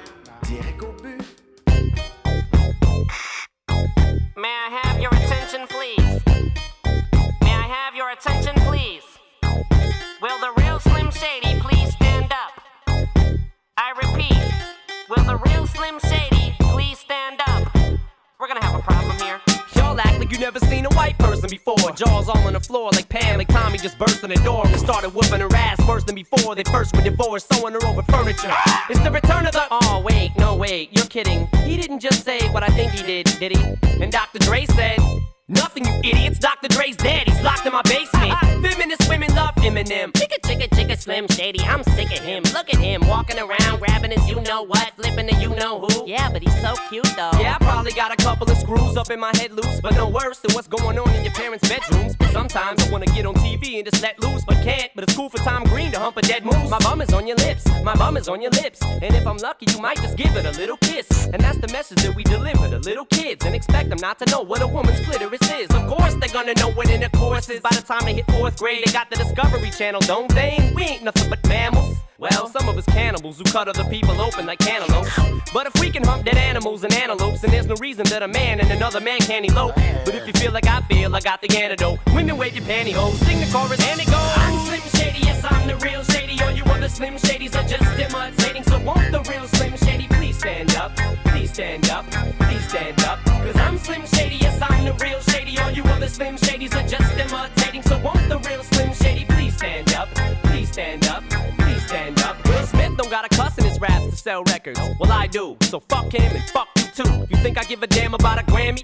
Jaws all on the floor like Pam, like Tommy just burst in the door and started whooping her ass worse than before. They first were divorced, sewing her over furniture. It's the return of the. Oh, wait, no, wait, you're kidding. He didn't just say what I think he did, did he? And Dr. Dre said. Nothing, you idiots. Dr. Dre's dead. He's locked in my basement. Feminist women love Eminem. Chicka, chicka, chicka, Slim Shady. I'm sick of him. Look at him walking around, grabbing his you know what, flipping the you know who. Yeah, but he's so cute though. Yeah, I probably got a couple of screws up in my head loose, but no worse than what's going on in your parents' bedrooms. Sometimes I wanna get on TV and just let loose, but can't. But it's cool for Tom Green to hump a dead moose. My bum is on your lips, my bum is on your lips. And if I'm lucky, you might just give it a little kiss. And that's the message that we deliver to little kids and expect them not to know what a woman's clitoris is. Of course, they're gonna know what intercourse is. By the time they hit fourth grade, they got the Discovery Channel, don't they? We ain't nothing but mammals. Well, some of us cannibals who cut other people open like cantaloupes. But if we can hunt dead animals and antelopes, then there's no reason that a man and another man can't elope. But if you feel like I feel, I got the antidote. Women wave your pantyhose, sing the chorus, and it goes. I'm Slim Shady, yes, I'm the real Shady. All you other Slim Shadys are just imitating. So won't the real Slim Shady stand up? Please stand up, please stand up. Cause I'm Slim Shady, yes, I'm the real Shady. All you other Slim Shadys are just imitating. So won't the real Slim Shady please stand up? Please stand up, please stand up. Will Smith don't got a cuss in his raps to sell records. Well, I do. So fuck him and fuck you too. You think I give a damn about a Grammy?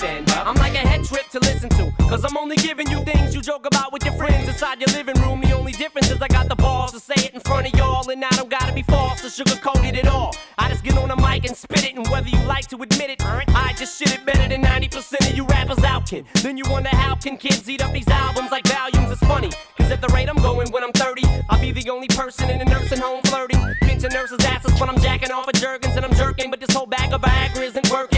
stand up. I'm like a head trip to listen to, cause I'm only giving you things you joke about with your friends inside your living room. The only difference is I got the balls to say it in front of y'all, and I don't gotta be false or sugarcoated at all. I just get on the mic and spit it, and whether you like to admit it, I just shit it better than 90% of you rappers out, kid. Then you wonder how can kids eat up these albums like volumes? It's funny, cause at the rate I'm going when I'm 30, I'll be the only person in a nursing home flirting. Pinching nurses' asses when I'm jacking off of Jergens and I'm jerking, but this whole bag of Viagra isn't working.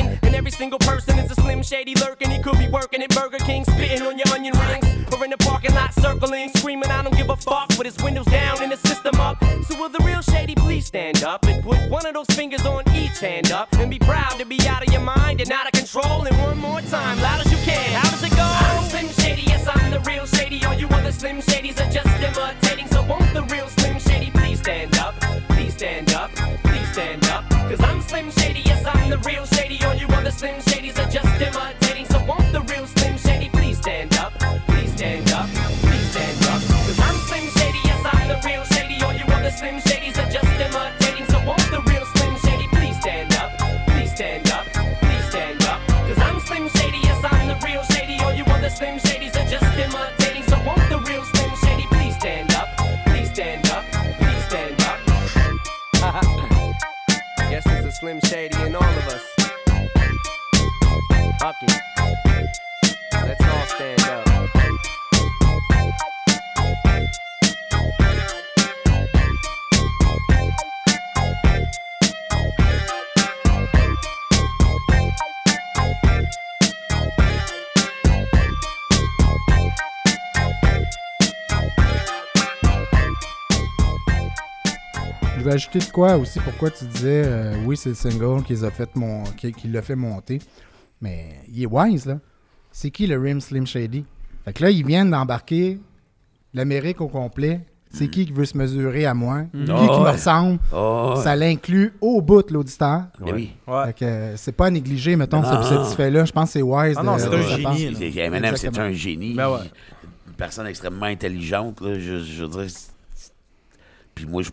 Single person is a slim shady lurking. He could be working at Burger King, spitting on your onion rings, or in the parking lot circling, screaming, I don't give a fuck, with his windows down and the system up. So will the real shady please stand up and put one of those fingers on each hand up and be proud to be out of your mind and out of control. And one more time, loud as you can. How does it go? I'm Slim Shady, yes, I'm the real shady. All you other Slim Shadys shady. Je vais ajouter de quoi aussi, pourquoi tu disais, euh, oui, c'est le single qui les a fait mon... qui, qui l'a fait monter. Mais il est wise, là. c'est qui le Rim Slim Shady? Fait que là, ils viennent d'embarquer l'Amérique au complet. C'est qui qui veut se mesurer à moi? Mm. Qui Oh, qui me ouais. ressemble? Oh, ouais. Ça l'inclut au bout de l'auditeur. Ben oui. Fait que euh, c'est pas à négliger, mettons, Non, ce, ce fait-là. Je pense que c'est wise. Ah non, c'est un génie. C'est- Eminem, c'est Exactement. un génie. Ben ouais. Une personne extrêmement intelligente. Là, je, je veux dire. Puis moi, je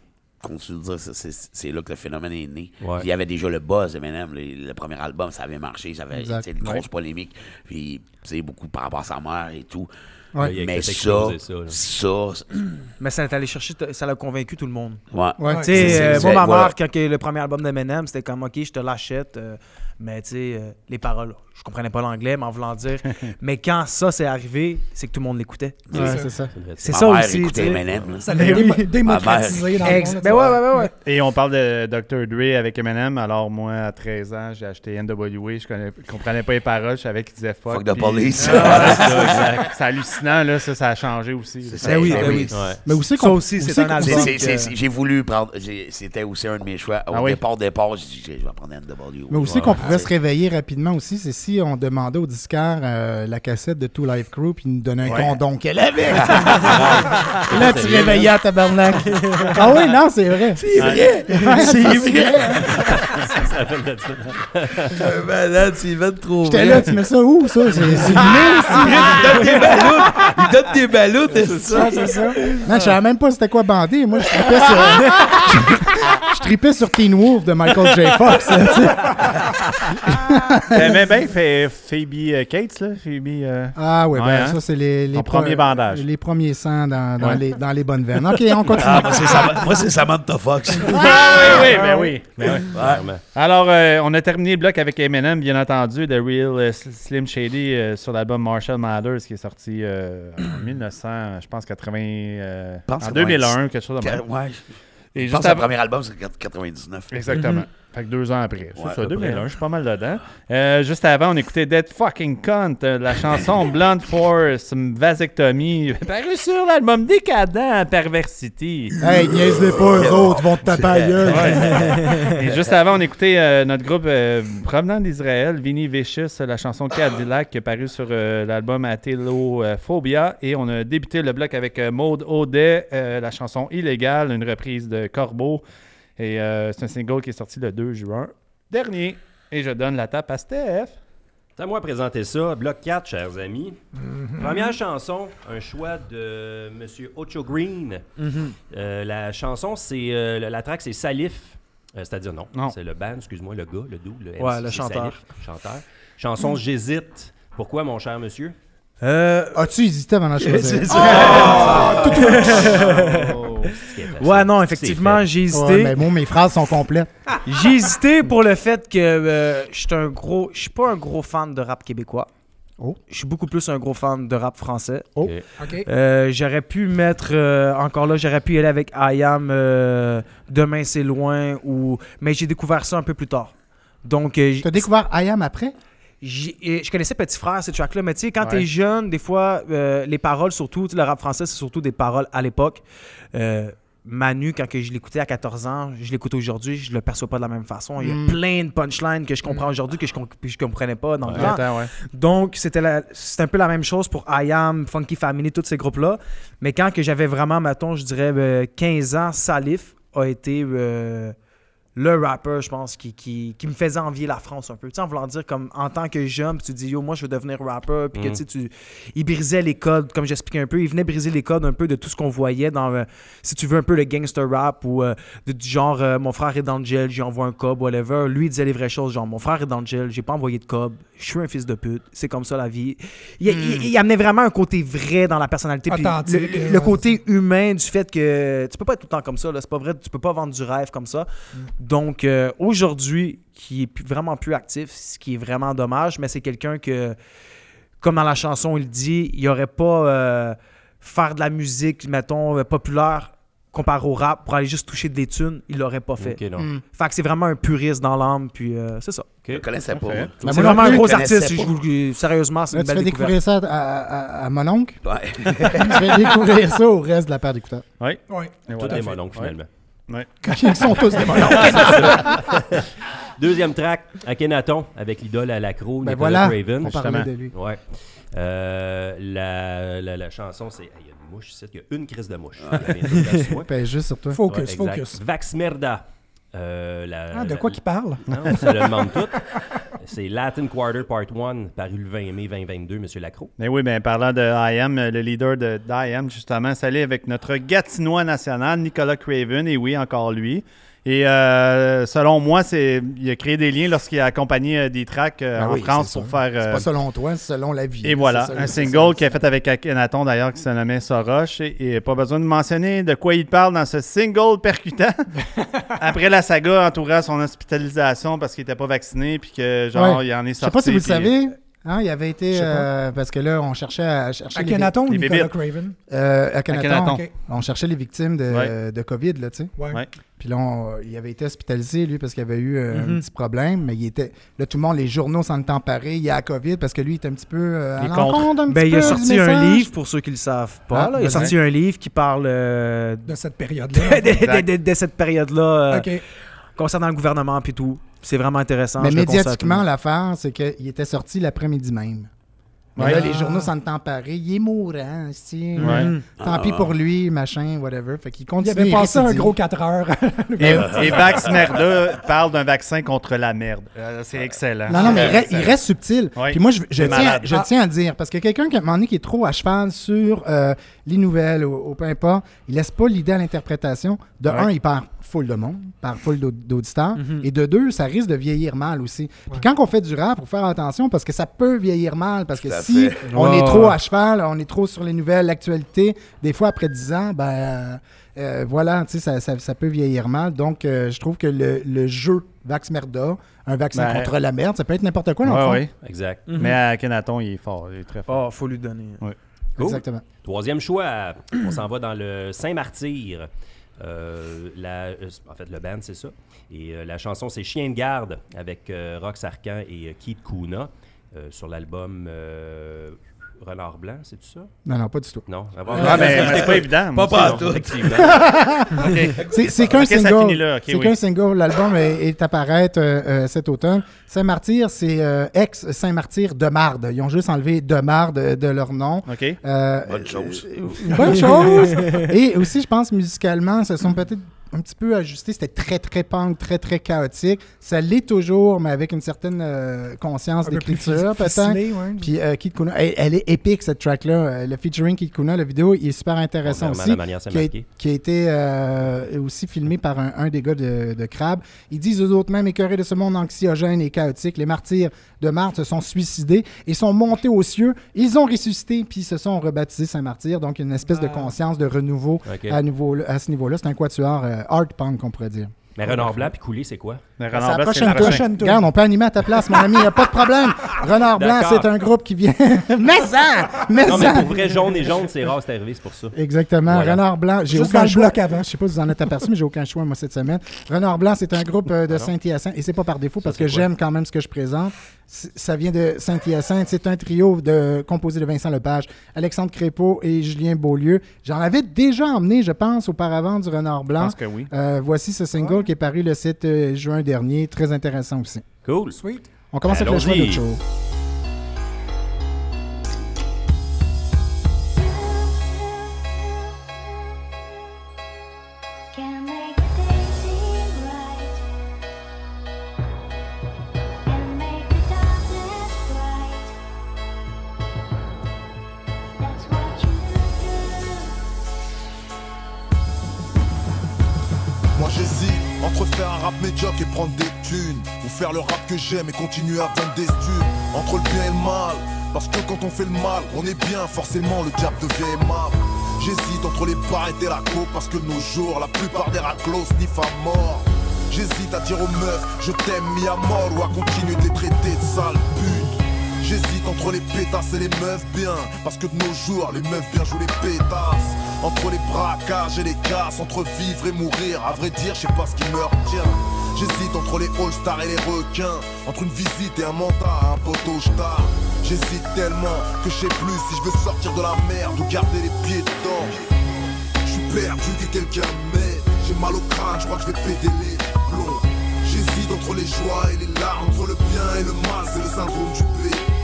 c'est- là que le phénomène est né. Ouais. Il y avait déjà le buzz, Eminem. Le, le premier album, ça avait marché. Ça avait été une grosse Ouais. polémique. Puis, beaucoup par rapport à sa mère et tout. Ouais. Mais ça, ça, ça, Mais ça est allé chercher, ça l'a convaincu tout le monde. Ouais. Ouais. Tu C'est- sais, c'est- euh, moi, ma voilà. mère, quand que le premier album d'Eminem, c'était comme, OK, je te l'achète, euh, mais tu sais, euh, les paroles, je comprenais pas l'anglais, mais en voulant dire. mais quand ça s'est arrivé, c'est que tout le monde l'écoutait. Ouais, c'est ça. C'est Ma ça mère aussi. écoutait. Eminem. Ça l'a démo- démocratisé dans le là, Ben ouais, ouais, ouais, ouais. Et on parle de Dr. Dre avec Eminem. Alors, moi, à 13 ans, j'ai acheté NWA. Je connais, comprenais pas les paroles. Je savais qu'il disait fuck. Fuck the puis- police. Ah, c'est ça, hallucinant, là. Ça, ça a changé aussi. C'est Ça, ça, oui, ben ben oui. Mais aussi Ça qu'on- aussi, c'est un album. J'ai voulu prendre. C'était aussi un de mes choix. Au Ah départ, départ, j'ai dit, je vais prendre NWA. Mais aussi qu'on pouvait se réveiller rapidement aussi, c'est si on demandait au disquaire euh, la cassette de Two Life Crew puis il nous donnait un Ouais. condom qu'elle avait. Là, tu réveillais à tabarnak. ah oui, non, c'est vrai. C'est vrai! Ouais, C'est ça, vrai! Ça rappelle de ça. Un malade, trop J'étais vrai. là, tu mets ça où, ça? C'est ça. Il donne des baloutes! Il donne des baloutes, c'est ça? C'est ça. Non, je savais même pas c'était quoi bander. Moi, je tripais sur... je tripais sur Teen Wolf de Michael J. Fox. T'aimais bien Ph- Phoebe euh, Cates, là? Phoebe. euh, Ah ouais, ben, hein? ça, c'est les, les Ton pro- premier bandage. Les premiers sangs dans, dans Ouais. les, dans les bonnes veines. OK, on continue. Ah, moi, c'est Sam- moi, c'est Samantha Fox. oui, oui, ben oui. Ben oui. Clairement. Alors, euh, on a terminé le bloc avec Eminem, bien entendu, de Real euh, Slim Shady euh, sur l'album Marshall Mathers qui est sorti euh, en 1900, je pense, 80, euh, Je pense en que 2001, quelque chose de Que- même. Ouais. Et Je pense juste que le avant- premier album, c'est 99. Exactement. Fait que deux ans après. C'est Ouais, ça, à peu 2001, près. je suis pas mal dedans. Euh, juste avant, on écoutait Dead Fucking Cunt, euh, la chanson Blunt Force, Vasectomie, paru sur l'album Décadent Perversity. Hey, niaise-les pas, eux autres vont te taper à la gueule. Ouais. Et juste avant, on écoutait euh, notre groupe euh, provenant d'Israël, Vinny Vicious, la chanson Cadillac, qui est parue sur euh, l'album Atelophobia. Et on a débuté le bloc avec euh, Maude Audet, euh, la chanson Illégale, une reprise de Corbeau. Et euh, c'est un single qui est sorti le 2 juin dernier. Et je donne la tape à Steph. C'est à moi de présenter ça. Bloc 4, chers amis. Première chanson, un choix de Monsieur Ocho Green. Mhm. Euh, la chanson, c'est. euh, la, la track, c'est Salif. Euh, C'est-à-dire, non, Non. c'est le band, excuse-moi, le gars, le doux, le MC, Ouais, le chanteur. Salif, chanteur. Chanson J'hésite. Pourquoi, mon cher monsieur? Euh, As-tu hésité avant de choisir? C'est ça. Ah, Oh, Ouais, non, effectivement, j'ai hésité. Ouais, mais moi, mes phrases sont complètes. J'ai hésité pour le fait que euh, je suis un gros. Je suis pas un gros fan de rap québécois. Oh. Je suis beaucoup plus un gros fan de rap français. Oh. Euh, j'aurais pu mettre euh, encore là, j'aurais pu y aller avec I Am euh, Demain c'est loin ou mais j'ai découvert ça un peu plus tard. Donc euh, T'as découvert I Am après? Euh, je connaissais Petit Frère ces tracks là, mais tu sais quand Ouais. t'es jeune, des fois euh, les paroles surtout, le rap français c'est surtout des paroles à l'époque. Euh, Manu, quand que je l'écoutais à 14 ans, je l'écoute aujourd'hui, je le perçois pas de la même façon. Il y a Mm. plein de punchlines que je comprends aujourd'hui que je, je comprenais pas dans le temps. Attends, ouais. Donc, c'était un peu la même chose pour I Am, Funky Family, tous ces groupes-là. Mais quand que j'avais vraiment, mettons, je dirais euh, 15 ans, Salif a été euh, le rapper, je pense, qui, qui, qui me faisait envier la France un peu. Tu sais, en voulant dire, comme en tant que jeune, tu dis, yo, moi, je veux devenir rapper. Puis que, Mm. tu sais, tu- il brisait les codes, comme j'expliquais un peu. Il venait briser les codes un peu de tout ce qu'on voyait dans, euh, si tu veux, un peu le gangster rap ou euh, de- du genre, euh, mon frère est dans le gel, j'y envoie un cob, whatever. Lui, il disait les vraies choses, genre, mon frère est dans le gel, j'ai pas envoyé de cob, je suis un fils de pute, c'est comme ça la vie. Il, il- il amenait vraiment un côté vrai dans la personnalité. puis le, le- le ouais, côté humain du fait que tu peux pas être tout le temps comme ça, c'est pas vrai, tu peux pas vendre du rêve comme ça. Donc, euh, aujourd'hui, qui est vraiment plus actif, ce qui est vraiment dommage, mais c'est quelqu'un que, comme dans la chanson, il dit, il aurait pas euh, faire de la musique, mettons, euh, populaire comparé au rap pour aller juste toucher des tunes, il l'aurait pas fait. Ok, non. Mm. Fait que c'est vraiment un puriste dans l'âme, puis euh, c'est ça. Je le connaissais pas. Ben, c'est vraiment un gros artiste. pas. je vous- sérieusement, c'est Là, une tu belle fais découverte. découvrir ça à, à- à mon oncle. Ouais. tu fais découvrir ça au reste de la paire d'écouteurs. Oui. Oui. Tout voilà. est mon oncle, finalement. Ouais. Ils sont tous des mononcles. Deuxième track, Akhenaton, avec l'idole à l'accro, Ben Nicolas voilà, Craven. on parlait de lui. Ouais. Euh, la, la, la chanson, c'est. Il y a une mouche ici, il y a une crise de mouche. Ah. Il y en a une sur moi. Pèse juste sur toi. Focus, focus. Vax Merda. Euh, la- Ah, de la- quoi qu'il parle? Non, ça le demande tout. C'est Latin Quarter Part 1, paru le 20 mai 2022, Monsieur Lacroix. Mais oui, ben, parlant de IAM, le leader de justement, c'est allé avec notre Gatinois national, Nicolas Craven, et oui, encore lui. Et euh, selon moi, c'est il a créé des liens lorsqu'il a accompagné euh, des tracks euh, Ben en oui, France pour faire. C'est pas selon toi, c'est selon la vie. Et voilà, ça, un single qu'il a fait avec Akhenaton d'ailleurs qui se nommait Soroche. Et, et pas besoin de mentionner de quoi il parle dans ce single percutant. Après la saga entourant son hospitalisation parce qu'il était pas vacciné puis que genre Ouais. il en est Je sais sorti. pas si vous le savez. Hein, il avait été. Euh, parce que là, on cherchait à chercher. les Akhenaton ou Nicolas. Craven? Euh, Akhenaton. Akhenaton. Ok. On cherchait les victimes de, Ouais. de COVID, là, tu sais. Ouais. Ouais. Puis là, on- il avait été hospitalisé, lui, parce qu'il avait eu euh, un petit problème. Mais il était. Là, tout le monde, les journaux s'en étaient emparés. Il y a la COVID parce que lui, il était un petit peu. euh, à Il est l'encontre un Ben, petit il a peu sorti un livre, pour ceux qui le savent pas. Ah, là. Il a vas-y. sorti un livre qui parle euh, De cette de, période-là. de- de- de cette période-là euh, OK. concernant le gouvernement puis tout. C'est vraiment intéressant. Mais médiatiquement, l'affaire, c'est qu'il était sorti l'après-midi même. Mais Ouais. là, les Ah. journaux s'en étaient emparés. Il est mourant, si. Ouais. Mhm. Tant Ah. pis pour lui, machin, whatever. Fait qu'il Il continue. avait passé un gros 4 heures. Et, et Vax Merda parle d'un vaccin contre la merde. Euh, c'est excellent. Non, non, mais il reste, il subtil. Oui. Puis moi, je, tiens, malade. je Ah. tiens à dire, parce que quelqu'un qui, à un moment donné, qui est trop à cheval sur euh, les nouvelles ou, ou peu importe, il laisse pas l'idée à l'interprétation. De Ouais. un, il perd full de monde, perd full d'aud- d'auditeurs. Mhm. Et de deux, ça risque de vieillir mal aussi. Puis quand on fait du rap, il faut faire attention parce que ça peut vieillir mal. Parce que à si on est trop ouais. à cheval, on est trop sur les nouvelles, l'actualité, des fois après 10 ans, ben... euh, voilà, tu sais, ça, ça- ça peut vieillir mal. Donc, euh, je trouve que le, le jeu Vax Merda, un vaccin Ben, contre la merde, ça peut être n'importe quoi dans le Ouais, fond. ouais. Exact. Mhm. Mais Akhenaton, il est fort, il est très fort. Oh, faut lui donner. Cool. Exactement. Troisième choix, on s'en va dans le Saint-Martyr. Euh, la, euh, en fait, le band, c'est ça. Et euh, la chanson, c'est Chien de garde avec euh, Rox Arcan et euh, Keith Kuna euh, sur l'album euh, Renard Blanc, c'est tout ça? Non, non, pas du tout. Non. Ah, mais, mais c'est pas évident. moi Pas aussi, pas non. tout. Effectivement. Ok. C'est c'est qu'un single. c'est oui. qu'un single. L'album est, est apparaître euh, euh, cet automne. Saint-Martyr, c'est euh, ex-Saint-Martyr de Marde. Ils ont juste enlevé de Marde de leur nom. OK. Euh, Bonne chose. euh, bonne chose. Et aussi, je pense, musicalement, se sont peut-être un petit peu ajustés. C'était très, très punk, très, très chaotique. Ça l'est toujours, mais avec une certaine euh, conscience d'écriture, peut-être. ouais. Puis euh, Kid Kuna, elle, elle est épique, cette track-là. Euh, Le featuring Kid Kuna, la vidéo, il est super intéressant à aussi. la manière qui, a, qui a été euh, aussi filmé par un, un des gars de, de Crab. Ils disent aux autres, même écœurés de ce monde anxiogène et chaotique, les martyrs de Marthe se sont suicidés et sont montés aux cieux. Ils ont ressuscité, puis se sont rebaptisés Saint-Martyr. Donc, une espèce de conscience de renouveau à, nouveau, à ce niveau-là. C'est un quatuor euh, art punk, on pourrait dire. Mais Renard Blanc puis Coulé, c'est quoi? Mais Renard Blanc, prochaine prochaine tour. Regarde, on peut animer à ta place, mon ami, il n'y a pas de problème. Renard Blanc, c'est un groupe qui vient. mais ça! Mais Non, mais ça! pour vrai, jaune et jaune, c'est rare, c'est arrivé, c'est pour ça. Exactement. Voilà. Renard Blanc, j'ai aucun choix. bloc avant. Je sais pas si vous en êtes aperçu, mais j'ai aucun choix, moi, cette semaine. Renard Blanc, c'est un groupe euh, de Saint-Hyacinthe, et c'est pas par défaut, parce que j'aime quand même ce que je présente. Ça vient de Saint-Hyacinthe. C'est un trio de, composé de Vincent Lepage, Alexandre Crépeau et Julien Beaulieu. J'en avais déjà emmené, je pense, auparavant du Renard Je Blanc. pense que oui. Euh, voici ce single qui est paru le 7 euh, juin dernier. Très intéressant aussi. Cool. Sweet. On commence avec le choix d'autre chose. Et prendre des thunes. Ou faire le rap que j'aime et continuer à vendre des studs Entre le bien et le mal Parce que quand on fait le mal, on est bien Forcément le diable devient aimable. J'hésite entre les barrettes et la coke Parce que nos jours, la plupart des raclos sniffent à mort. J'hésite à dire aux meufs, je t'aime mis à mort Ou à continuer de les traiter de sales J'hésite entre les pétasses et les meufs bien. Parce que de nos jours, les meufs bien jouent les pétasses. Entre les braquages et les casses Entre vivre et mourir, à vrai dire, je sais pas ce qui me retient. J'hésite entre les all-stars et les requins. Entre une visite et un mandat à un poteau star. J'hésite tellement que je sais plus si je veux sortir de la merde ou garder les pieds dedans. Je suis perdu que quelqu'un m'aide J'ai mal au crâne, je crois que je vais péter les plombs. J'hésite entre les joies et les larmes, entre le bien et le mal, c'est le syndrome du béton.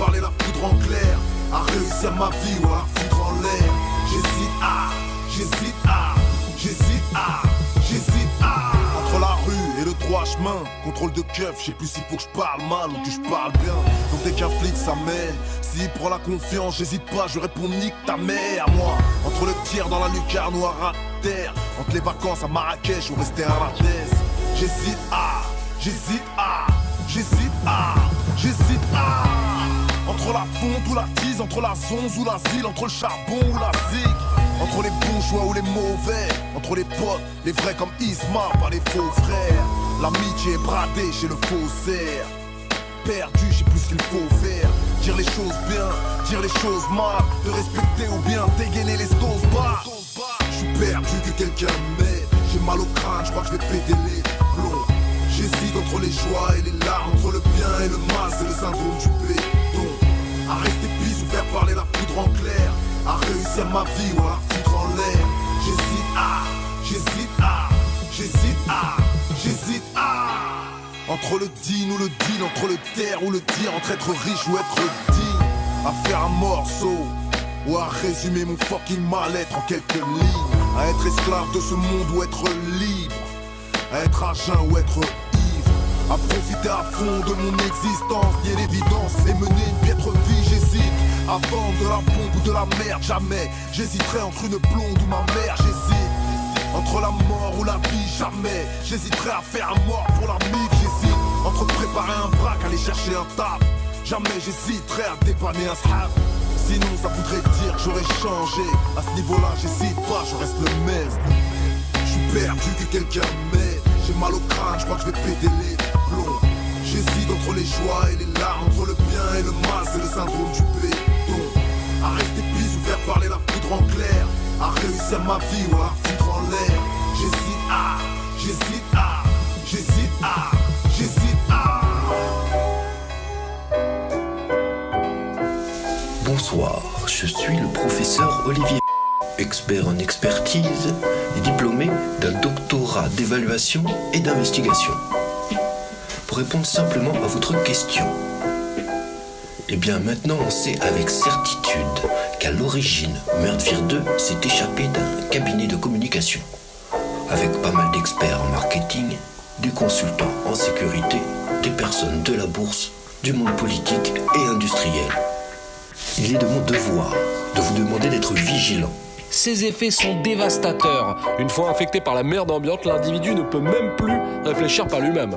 Parler la poudre en clair, à réussir ma vie ou à la foutre en l'air. J'hésite à, j'hésite à, j'hésite à, j'hésite à. Entre la rue et le droit chemin, contrôle de keuf, je sais plus s'il faut que je parle mal ou que je parle bien. Donc dès qu'un flic s'amène, s'il prend la confiance, j'hésite pas, je réponds nique ta mère. Moi, entre le tir dans la lucarne ou à terre, entre les vacances à Marrakech ou rester à la thèse. J'hésite à, j'hésite à, j'hésite à, j'hésite à. Entre la fonte ou la tise, entre la zonze ou l'asile, entre le charbon ou la zig. Entre les bons choix ou les mauvais, entre les potes, les vrais comme Isma, pas les faux frères. L'amitié est bradée chez le faussaire. Perdu, je sais plus qu'il faut faire. Dire les choses bien, dire les choses mal. Te respecter ou bien dégainer les stoses bas. Je suis perdu que quelqu'un m'aide. J'ai mal au crâne, je crois que je vais péter les plombs. J'hésite entre les joies et les larmes, entre le bien et le mal, c'est le syndrome du béton. Parler la poudre en clair, à réussir ma vie ou à la foutre en l'air. J'hésite à, j'hésite à, j'hésite à, j'hésite à. Entre le din ou le deal, entre le terre ou le dire, entre être riche ou être digne, à faire un morceau ou à résumer mon fucking mal-être en quelques lignes, à être esclave de ce monde ou être libre, à être à ou être ivre, à profiter à fond de mon existence, nier l'évidence et mener une piètre vie, j'hésite vendre de la bombe ou de la merde, jamais, j'hésiterai entre une blonde ou ma mère, j'hésite. Entre la mort ou la vie, jamais J'hésiterai à faire un mort pour la mif, j'hésite. Entre préparer un braque, aller chercher un taf Jamais j'hésiterai à dépanner un slab Sinon ça voudrait dire que j'aurais changé. À ce niveau-là j'hésite pas, je reste le même. Je suis perdu que quelqu'un m'aide. J'ai mal au crâne, je crois que je vais péter les plombs. J'hésite entre les joies et les larmes Entre le bien et le mal, c'est le syndrome du béton À rester pisse ou faire parler la poudre en clair. À réussir ma vie ou à la foutre en l'air. J'hésite à, j'hésite à, j'hésite à, j'hésite à. Bonsoir, je suis le professeur Olivier, expert en expertise et diplômé d'un doctorat d'évaluation et d'investigation. Pour répondre simplement à votre question, eh bien maintenant on sait avec certitude qu'à l'origine, Meurthe 2 s'est échappé d'un cabinet de communication, avec pas mal d'experts en marketing, des consultants en sécurité, des personnes de la bourse, du monde politique et industriel. Il est de mon devoir de vous demander d'être vigilant. Ces effets sont dévastateurs. Une fois infecté par la merde ambiante, l'individu ne peut même plus réfléchir par lui-même.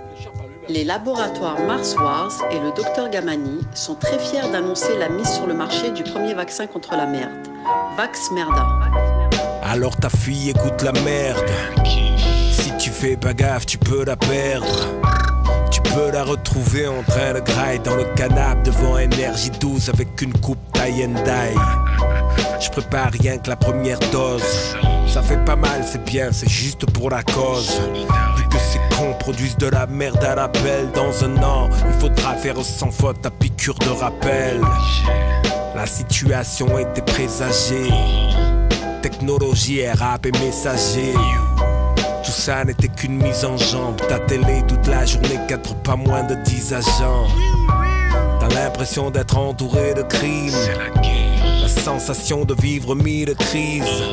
Les laboratoires Mars Wars et le docteur Gamani sont très fiers d'annoncer la mise sur le marché du premier vaccin contre la merde, Vax Merda. Alors ta fille écoute la merde. Si tu fais pas gaffe, tu peux la perdre. Tu peux la retrouver en train de graille dans le canapé devant énergie 12 avec une coupe tie and die. Je prépare rien que la première dose. Ça fait pas mal, c'est bien, c'est juste pour la cause. Vu que ces cons produisent de la merde à l'appel, dans un an, il faudra faire sans faute ta piqûre de rappel. La situation était présagée. Technologie, rap et messager. Tout ça n'était qu'une mise en jambe. Ta télé toute la journée, quatre pas moins de 10 agents. T'as l'impression d'être entouré de crimes. Sensation de vivre mille crises.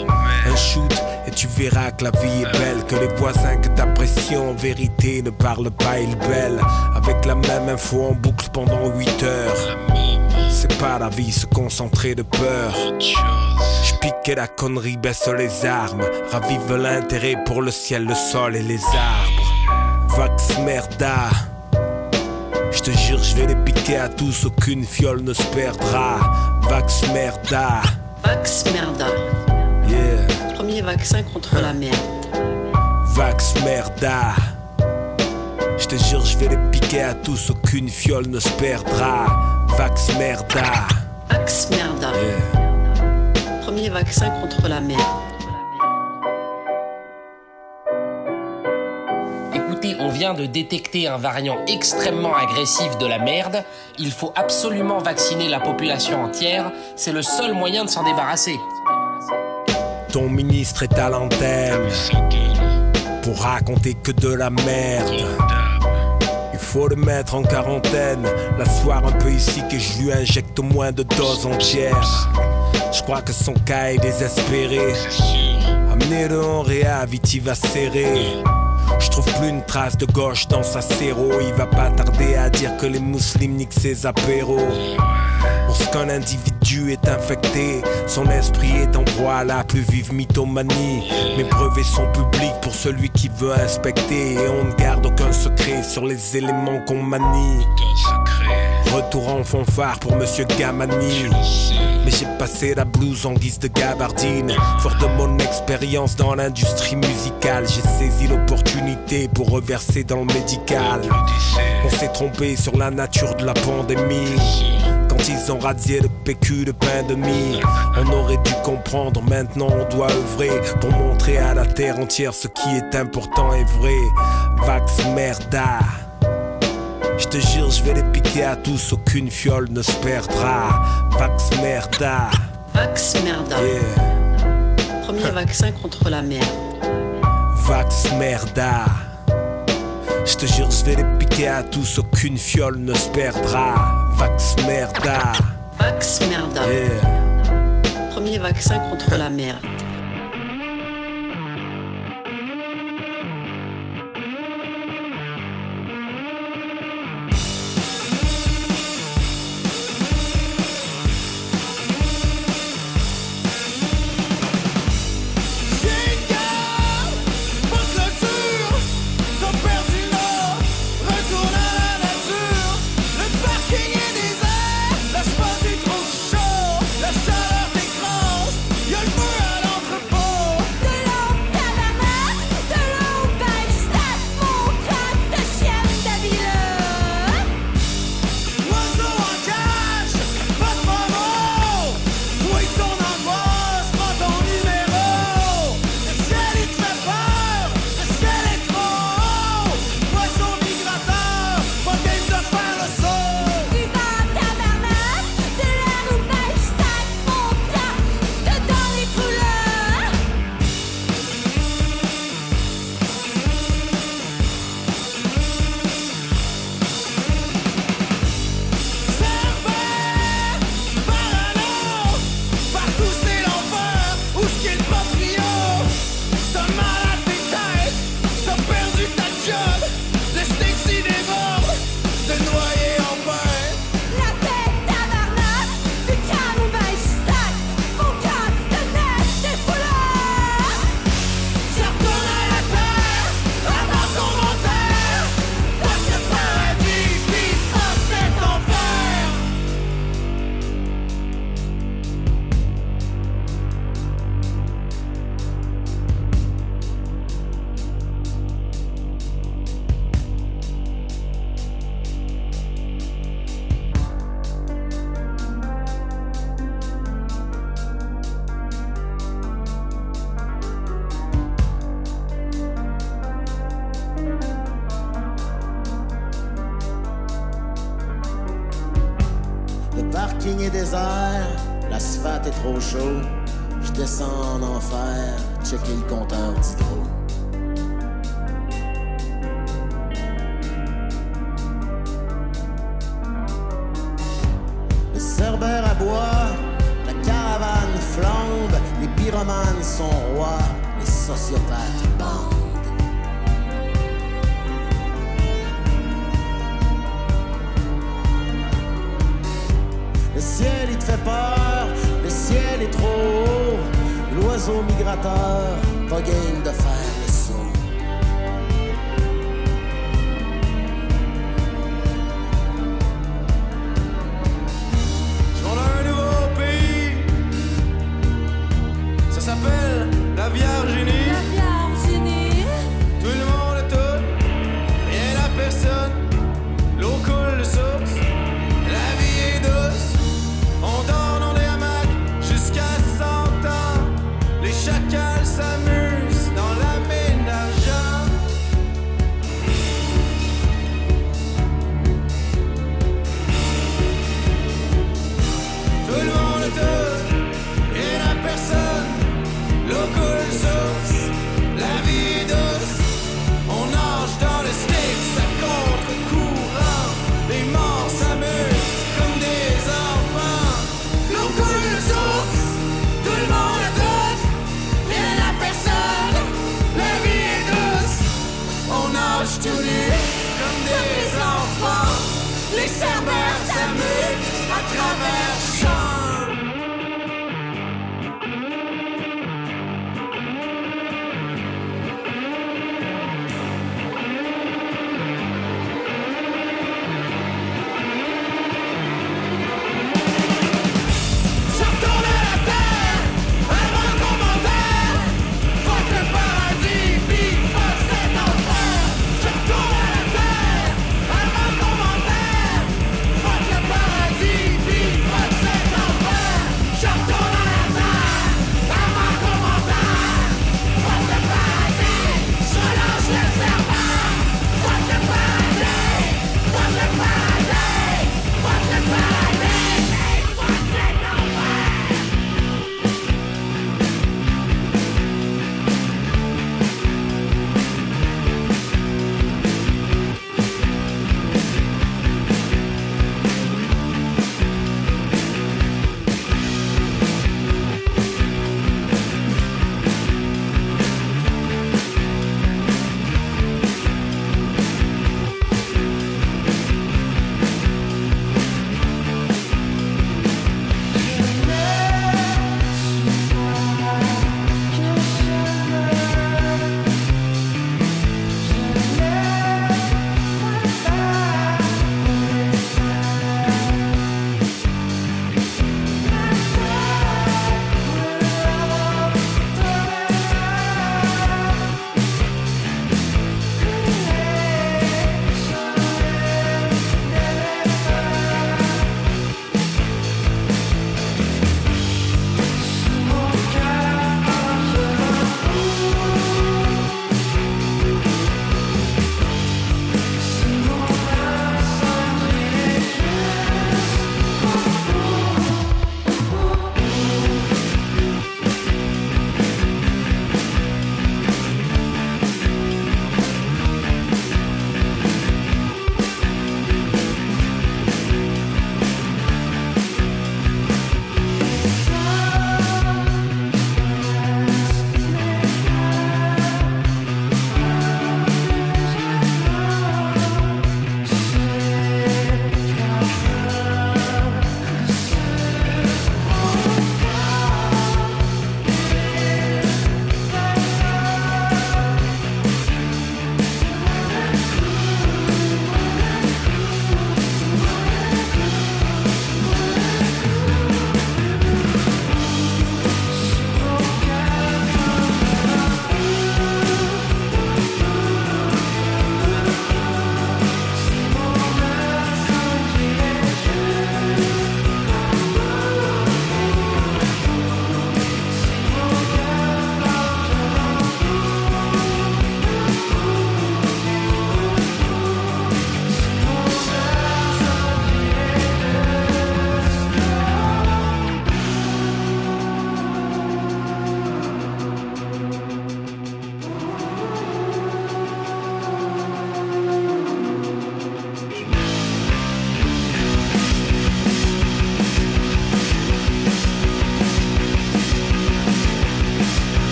Un shoot et tu verras que la vie est belle. Que les voisins que t'apprécies en vérité ne parlent pas, ils belle. Avec la même info en boucle pendant 8 heures. C'est pas la vie se concentrer de peur. Je piquais la connerie, baisse les armes. Ravive l'intérêt pour le ciel, le sol et les arbres. Vax merda. Je te jure, je vais les piquer à tous, aucune fiole ne se perdra. Vax merda. Vax Merda, Yeah. premier vaccin contre la merde. Vax merda. Je te jure, je vais les piquer à tous, aucune fiole ne se perdra. Vax merda. Vax Merda, premier vaccin contre la merde. On vient de détecter un variant extrêmement agressif de la merde. Il faut absolument vacciner la population entière. C'est le seul moyen de s'en débarrasser. Ton ministre est à l'antenne. pour raconter que de la merde. Il faut le mettre en quarantaine, l'asseoir un peu ici que je lui injecte au moins de doses entières. Je crois que son cas est désespéré. Amenez-le en réa, vite il va serrer. Je trouve plus une trace de gauche dans sa séro. Il va pas tarder à dire que les musulmans niquent ses apéros. Lorsqu'un individu est infecté, son esprit est en proie à la plus vive mythomanie. Mes brevets sont publics pour celui qui veut inspecter. Et on ne garde aucun secret sur les éléments qu'on manie. Retour en fanfare pour Monsieur Gamani. Mais j'ai passé la blouse en guise de gabardine. Fort de mon expérience dans l'industrie musicale, j'ai saisi l'opportunité pour reverser dans le médical. On s'est trompé sur la nature de la pandémie. Quand ils ont radié le PQ de pain de mie, on aurait dû comprendre. Maintenant, on doit œuvrer pour montrer à la terre entière ce qui est important et vrai. Vax merda. Je te jure, je vais les piquer à tous, aucune fiole ne se perdra. Vax merda. Vax Merda. Premier vaccin contre la merde. Vax merda. Je te jure, je vais les piquer à tous, aucune fiole ne se perdra. Vax merda. Vax Merda. Premier vaccin contre la merde.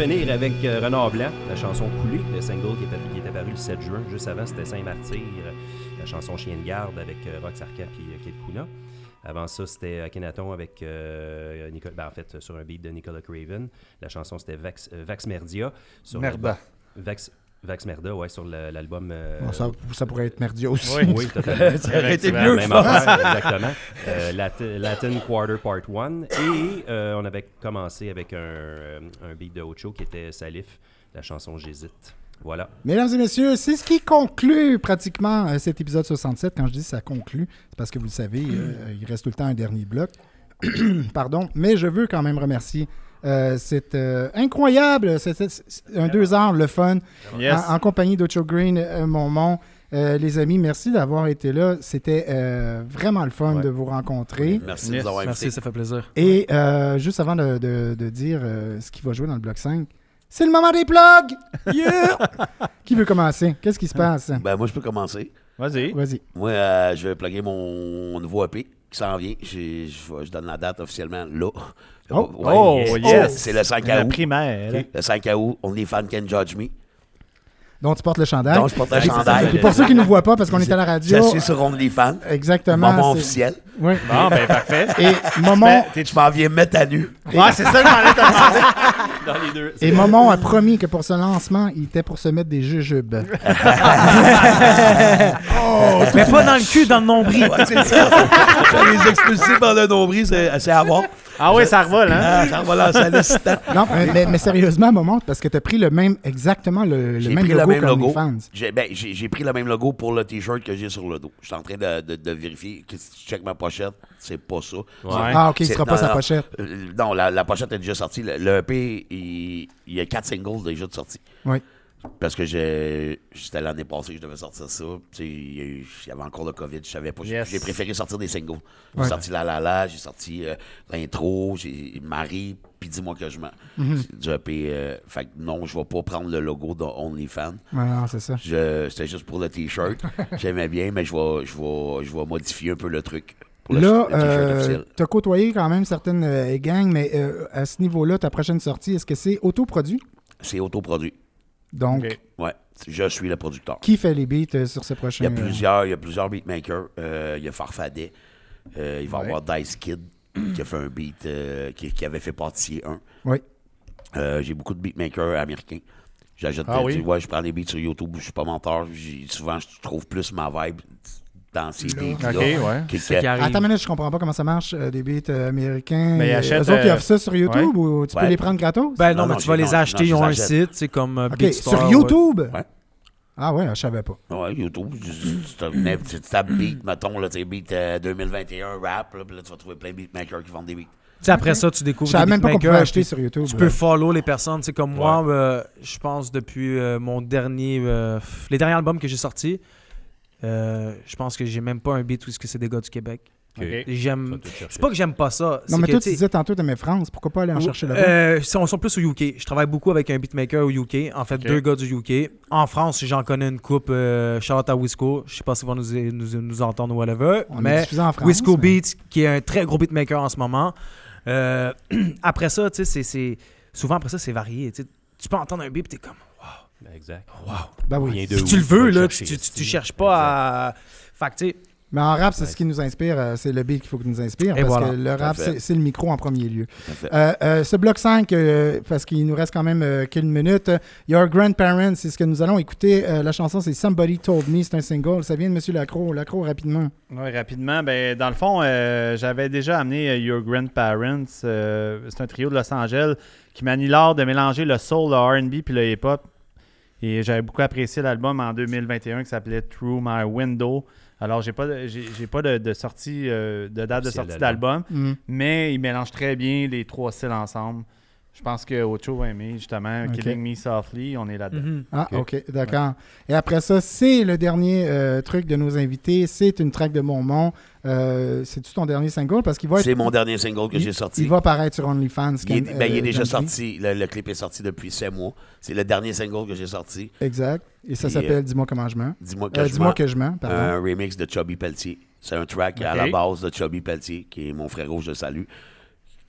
Finir avec euh, Renard Blanc, la chanson Coulée, le single qui était, qui était était paru le 7 juin. Juste avant, c'était Saint-Martyr, la chanson Chien de garde avec Rox Arcan et Kid Kuna. Avant ça, c'était Akhenaton avec euh, Nicolas, ben, en fait, sur un beat de Nicolas Craven. La chanson, c'était Vax, euh, Vax Merdia. Sur Merda. Vax, Vax Merda, ouais, sur l'album. euh, Bon, ça, ça pourrait être merdieux aussi. oui, oui, totalement. Ça aurait été mieux, Même affaire, exactement. Euh, Latin, Latin Quarter Part 1. Et euh, on avait commencé avec un, un beat de Ocho qui était Salif, la chanson J'hésite. Voilà. Mesdames et messieurs, c'est ce qui conclut pratiquement cet épisode 67. Quand je dis ça conclut, c'est parce que vous le savez, il reste tout le temps un dernier bloc. Pardon, mais je veux quand même remercier. Euh, c'est euh, incroyable, c'est un deux heures, le fun, Yes. en, en compagnie d'Ocho Green, euh, Monmont. Euh, les amis, merci d'avoir été là. C'était euh, vraiment le fun de vous rencontrer. Merci de nous avoir invités. Merci, ça fait plaisir. Et euh, juste avant de, de- de dire euh, ce qui va jouer dans le bloc 5, c'est le moment des plugs! Yeah! qui veut commencer? Qu'est-ce qui se passe? Ben, moi, je peux commencer. Vas-y. Vas-y. Moi, euh, je vais plugger mon nouveau EP qui s'en vient. Je, donne la date officiellement là. Oh. Ouais, Oh, yes. C'est le 5 La août. primaire. Ok. Le 5 août, Only Fan Can Judge Me. Donc, tu portes le chandail. Donc, je porte le Et- chandail. Et pour ceux qui ne nous voient pas, parce qu'on est à la radio. Je suis sur OnlyFans. Exactement. Moment c'est- officiel. Oui. Bon, ben, parfait. Et Momon, Je m'en viens mettre à nu. Ouais, c'est ça que j'en ai te demander. Dans les deux. et Momon a promis que pour ce lancement, il était pour se mettre des jujubes. Oh, mais pas dans le cul, dans le nombril. Ouais, c'est ça. Les expulser par le nombril, c'est c'est à voir. Ah oui, ça revole, hein? Ah, ça revole en sollicitant. non, mais, mais- mais sérieusement, Momon, parce que tu as pris le même, exactement le, le J'ai même pris logo le même logo. OnlyFans. J'ai ben, j'ai- j'ai pris le même logo pour le t-shirt que j'ai sur le dos. Je suis en train de, de- de vérifier. que Si tu check ma pochette, c'est pas ça. Ah, ok, il c'est- sera pas non, sa non. pochette. Euh, Non, la, la pochette est déjà sortie. Le, le EP, il, il y a quatre singles déjà de sortie. Oui. Parce que c'était l'année passée que je devais sortir ça. Il y avait encore le COVID, je savais pas. J'ai Yes. préféré sortir des singles. J'ai Ouais. sorti La La La, j'ai sorti euh, l'intro, j'ai Marie, puis dis-moi que je mens. Euh, fait que non, je vais pas prendre le logo de OnlyFans. Ouais, non, c'est ça. C'était juste pour le t-shirt. J'aimais bien, mais je vais, je, vais, je vais modifier un peu le truc. Pour le, Là, euh, tu as côtoyé quand même certaines euh, gangs, mais euh, à ce niveau-là, ta prochaine sortie, est-ce que c'est autoproduit? C'est autoproduit. Donc. Ouais, je suis le producteur. qui fait les beats euh, sur ce prochain... Il y a plusieurs, il y a plusieurs beatmakers. Euh, il y a Farfadet. Euh, il va y Ouais. avoir Dice Kid qui a fait un beat, qui, qui avait fait Pâtissier 1. Oui. J'ai beaucoup de beatmakers américains. J'ajoute Ah oui? ouais, je prends des beats sur YouTube, je suis pas menteur. Souvent, je trouve plus ma vibe dans ces beats. Ok, ouais. C'est qui arrive. Attends une minute, je comprends pas comment ça marche, euh, des beats euh, américains. Mais ils Euh, achètent, eux autres, ils offrent ça sur YouTube ou tu peux Ouais. les prendre gratos? Ben non, Non, mais non, tu vas les non, acheter, non, ils ont un site, c'est comme euh, OK, Beatstar, sur. YouTube? Ouais. Ah ouais, je savais pas. Ouais, YouTube, tu- tu tu- tu tapes beat, mettons, là, tu sais, beat euh, 2021, rap, là, puis là, tu vas trouver plein de beatmakers qui vendent des beats. Tu sais, après ça, tu découvres Je savais même pas qu'on pouvait acheter sur YouTube. Tu peux follow les personnes. Tu sais, comme moi, euh, je pense depuis euh, mon dernier... euh, les derniers albums que j'ai sortis, euh, je pense que j'ai même pas un beat où c'est des gars du Québec. J'aime... C'est pas que j'aime pas ça. Non, mais que, toi, tu tu sais, disais tantôt, t'aimais France. Pourquoi pas aller en chercher là-bas? euh, ils sont, plus au UK. Je travaille beaucoup avec un beatmaker au UK. En fait, deux gars du UK. En France, j'en connais une coupe. Euh, Charlotte à Wisco. Je sais pas s'ils vont nous, nous, nous entendre ou whatever. On mais diffusé en France, Wisco mais- Beats, qui est un très gros beatmaker en ce moment. Euh, après ça, tu sais, c'est-. Souvent, après ça, c'est varié. Tu peux entendre un beat et t'es comme... Ben, Exact. Wow. Ben oui. Si où? tu le veux, là, tu, tu, tu cherches pas à... Fait que, tu sais... Mais en rap, c'est Ouais. ce qui nous inspire. euh, c'est le beat qu'il faut qu'il nous inspire. Et parce voilà. que le rap, c'est c'est le micro en premier lieu. Tout à fait. Euh, euh, ce bloc 5, euh, parce qu'il nous reste quand même euh, quelques minutes. euh, Your Grandparents, c'est ce que nous allons écouter. Euh, la chanson, c'est Somebody Told Me. C'est un single. Ça vient de Monsieur Lacroix. Lacroix, rapidement. Oui, rapidement. Ben, dans le fond, euh, j'avais déjà amené euh, Your Grandparents. euh, c'est un trio de Los Angeles qui manie l'art de mélanger le soul, le RB puis le hip-hop. Et j'avais beaucoup apprécié l'album en 2021 qui s'appelait Through My Window. Alors, j'ai pas de, j'ai, j'ai pas de, de sortie, euh, de date de sortie d'album. Mhm. mais il mélange très bien les trois styles ensemble. Je pense que Ocho va aimer, justement. Killing Me Softly, on est là-dedans. Mhm. Ah, Ok. OK, d'accord. Et après ça, c'est le dernier euh, truc de nos invités. C'est une track de Beaumont. Euh, C'est-tu ton dernier single? Parce qu'il va être- C'est mon dernier single que il- j'ai sorti. Il va paraître sur OnlyFans. Il est, ben, il est euh, déjà sorti. Le, le clip est sorti depuis 7 mois. C'est le dernier single que j'ai sorti. Exact. Et ça s'appelle euh, Dis-moi comment je mens. Dis-moi que Euh, je Dis-moi mens. que je mens, pardon. Un remix de Chubby Pelletier. C'est un track à la base de Chubby Pelletier, qui est mon frère rouge de salut,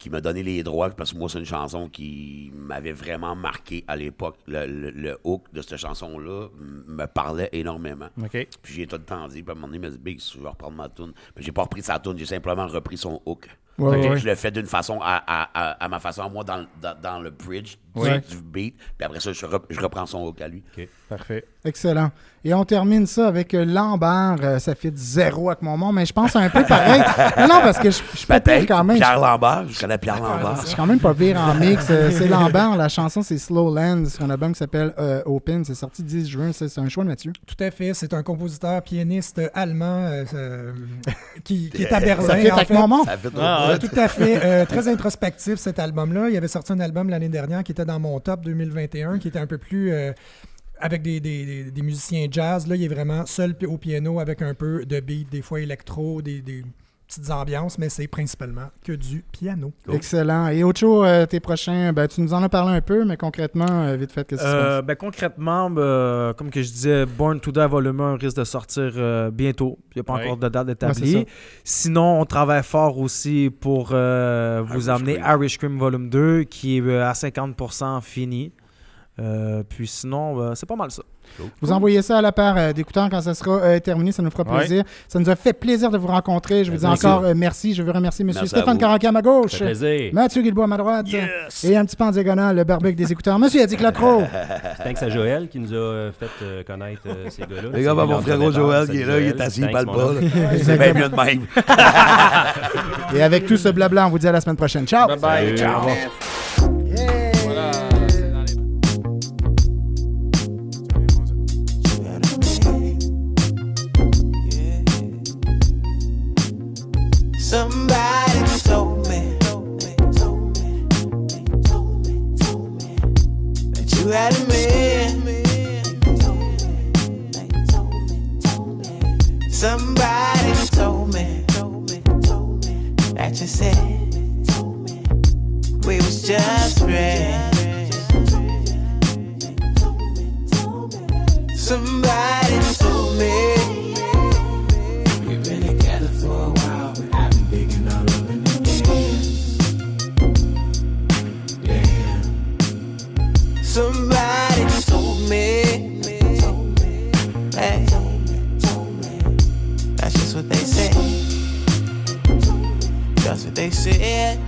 qui m'a donné les droits, parce que moi, c'est une chanson qui m'avait vraiment marqué à l'époque. Le, le- le hook de cette chanson-là me parlait énormément. Puis j'ai tout le temps dit, puis à un moment donné, il m'a dit, Big, je vais reprendre ma tune. Mais j'ai pas repris sa tune, j'ai simplement repris son hook. Ouais, Fait que ouais. Je le fais d'une façon à, à- à- à ma façon, à moi, dans, le- dans, dans le bridge du, Ouais. du beat. Puis après ça, je, rep- je reprends son hook à lui. Parfait. Excellent. Et on termine ça avec euh, Lambert. Euh, ça fait zéro avec mon monde, mais je pense un peu pareil. non, non, parce que je je suis pas pire quand même. Pierre Lambert, je connais Pierre Je Lambert. suis quand même pas pire en mix. Euh, C'est Lambert. La chanson, c'est Slow Land sur un album qui s'appelle euh, Open. C'est sorti le 10 juin. C'est un choix de Mathieu. Tout à fait. C'est un compositeur, pianiste allemand euh, qui, qui est à Berlin. Ça en avec fait. mon monde. Ça fait Ah, tout à fait. Euh, très introspectif cet album-là. Il avait sorti un album l'année dernière qui était dans mon top 2021, qui était un peu plus euh, avec des, musiciens jazz. Là, il est vraiment seul au piano avec un peu de beat, des fois électro, des petites ambiances, mais c'est principalement que du piano. Excellent. Et Ocho, euh, tes prochains, ben, tu nous en as parlé un peu, mais concrètement, euh, vite fait, qu'est-ce qui se Euh, passe? ben, concrètement, ben, comme que je disais, Born to Die Volume 1 risque de sortir euh, bientôt. Il n'y a pas Ouais. encore de date établie. Sinon, on travaille fort aussi pour euh, vous Irish amener Cream. Irish Cream Volume 2 qui est euh, à 50% fini. Euh, puis sinon, ben, c'est pas mal ça. Vous envoyez ça à la part euh, d'écouteurs quand ça sera euh, terminé, ça nous fera Ouais. plaisir. Ça nous a fait plaisir de vous rencontrer. Je vous dis encore euh, merci. Je veux remercier M. Stéphane. Caraca à ma gauche. Mathieu Guilbault à ma droite et un petit peu en diagonale, le barbecue des écouteurs. Monsieur Yannick Lacroix. Thanks à Joël qui nous a euh, fait euh, connaître euh, ces gars-là. Les gars, ben, mon départ. Joël qui est là, il est assis, il parle pas. C'est bien mieux de même. et avec tout ce blabla, on vous dit à la semaine prochaine. Ciao! Bye bye. Salut. Ciao. Somebody told me told me, told me, told me, told me that you had a man. Me told me told me somebody told me, told me, told me that you said we was just friends. Said.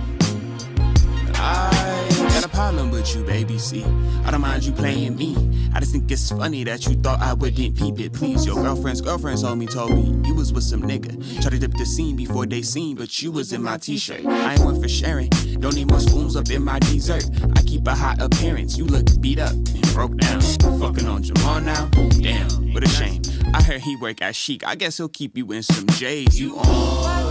I got a problem with you, baby. See, I don't mind you playing me. I just think it's funny that you thought I wouldn't peep it. Please, your girlfriend's girlfriend told me, told me you was with some nigga. Tried to dip the scene before they seen, but you was in my t-shirt. I ain't one for sharing. Don't need more spoons up in my dessert. I keep a hot appearance. You look beat up and broke down. Fucking on Jamal now. Damn, what a shame. I heard he work at Chic. I guess he'll keep you in some J's. You on?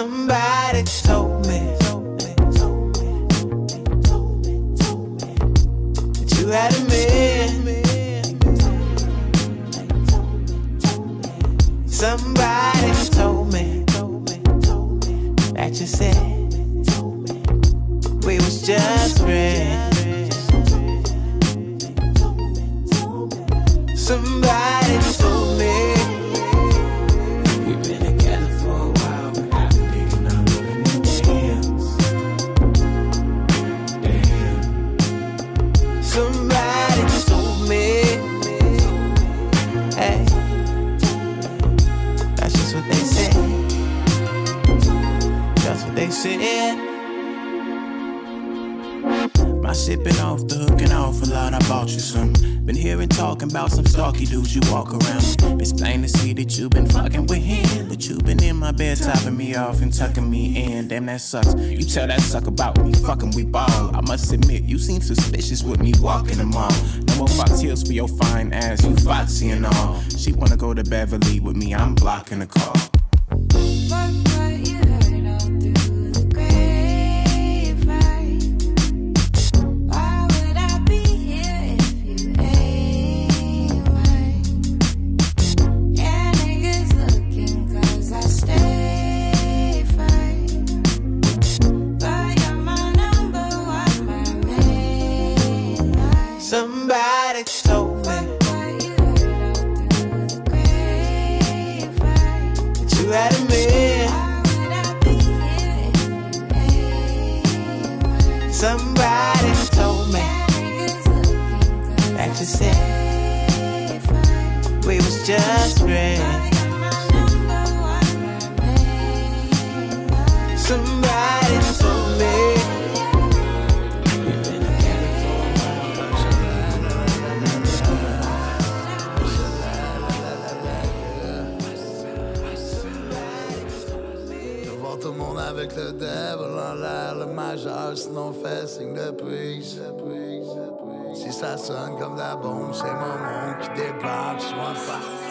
Somebody that sucks. You tell that suck about me, fucking we ball. I must admit, you seem suspicious with me walking the mall. No more Fox Hills for your fine ass, you foxy and all. She wanna go to Beverly with me, I'm blocking the call. Devant tout le monde avec le devil en l'air, le majeur, sinon fait signe de prise. Si ça sonne comme la bombe, c'est mon monde qui débarque, soit parfait.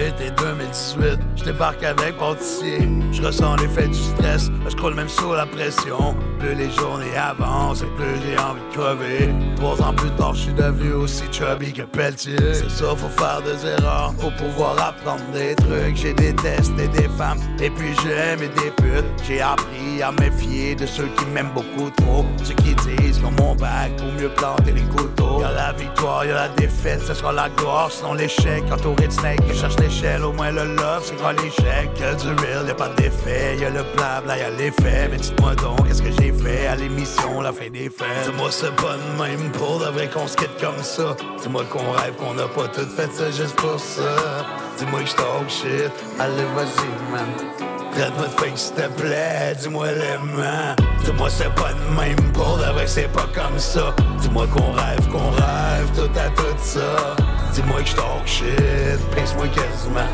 Été 2018, je débarque avec pâtissier. Je ressens l'effet du stress, je croule même sous la pression. Plus les journées avancent, et plus j'ai envie de crever. Trois ans plus tard, je suis devenu aussi chubby que Pelletier. C'est ça, faut faire des erreurs pour pouvoir apprendre des trucs. J'ai détesté des femmes, et puis j'ai aimé des putes. J'ai appris à méfier de ceux qui m'aiment beaucoup trop. Ceux qui disent qu'on mon bac pour mieux planter les couteaux. Y'a la victoire, y'a la défaite, ce sera la gloire, sinon l'échec. Entouré de snake, je cherche l'échelle, au moins le love, c'est quoi l'échec? Que du real, y'a pas d'effet, y'a le blabla, y'a l'effet. Mais dites-moi donc, qu'est-ce que j'ai à l'émission, la fin des fêtes? Dis-moi, c'est pas de même pour de vrai qu'on se quitte comme ça. Dis-moi qu'on rêve, qu'on a pas tout fait ça juste pour ça. Dis-moi que j'talk shit, allez, vas-y, man. Traite-moi de fake s'il te plaît, dis-moi l'aimant. Dis-moi c'est pas de même pour de vrai, c'est pas comme ça. Dis-moi qu'on rêve, qu'on rêve, tout à tout ça. Dis-moi que j'talk shit, pince-moi quasiment.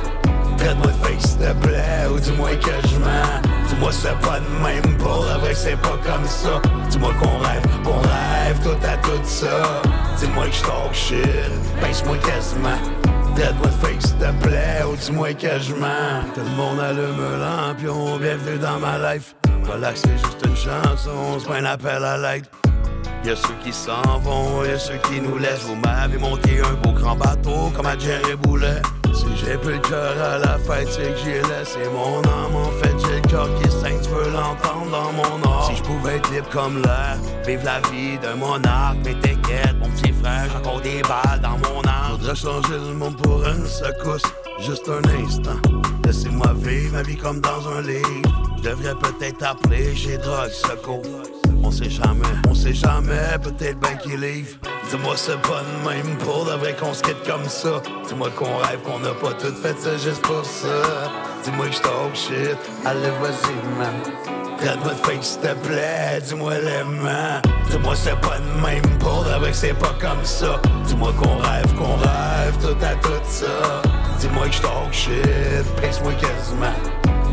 Traite-moi de fake s'il te plaît, ou dis-moi que je mens. Dis-moi c'est pas de même pour de vrai, c'est pas comme ça. Dis-moi qu'on rêve, qu'on rêve, tout à tout ça. Dis-moi que j'talk shit, pince-moi quasiment. Traite-moi de fake s'il te plaît, ou dis-moi que je mens. Tout le monde allume un lampion, bienvenue dans ma life. Relax, c'est juste une chanson, c'est pas un appel à l'aide. Y'a ceux qui s'en vont, y'a ceux qui nous laissent. Vous m'avez monté un beau grand bateau comme à Jerry Boulet. Si j'ai plus le cœur à la fête, c'est que j'ai laissé mon âme. En fait, j'ai le qui saigne, tu peux l'entendre dans mon art. Si je pouvais être libre comme l'air, vivre la vie d'un monarque. Mais t'inquiète, mon petit frère, j'ai encore des balles dans mon âme. Faudrait changer le monde pour une secousse, juste un instant. Laissez-moi vivre ma vie comme dans un livre. Je devrais peut-être appeler chez Drogue Secours. On sait jamais, on sait jamais, peut-être ben qu'il livre. Dis-moi c'est pas de même pour de vrai qu'on se quitte comme ça. Dis-moi qu'on rêve qu'on a pas tout fait ça juste pour ça. Dis-moi que j'talk shit, allez vas-y man. Traite-moi de fake s'il te plaît, dis-moi l'aimant. Dis-moi c'est pas de même pour que c'est pas comme ça. Dis-moi qu'on rêve, qu'on rêve, tout à tout ça. Dis-moi que j'talk shit, pince-moi quasiment.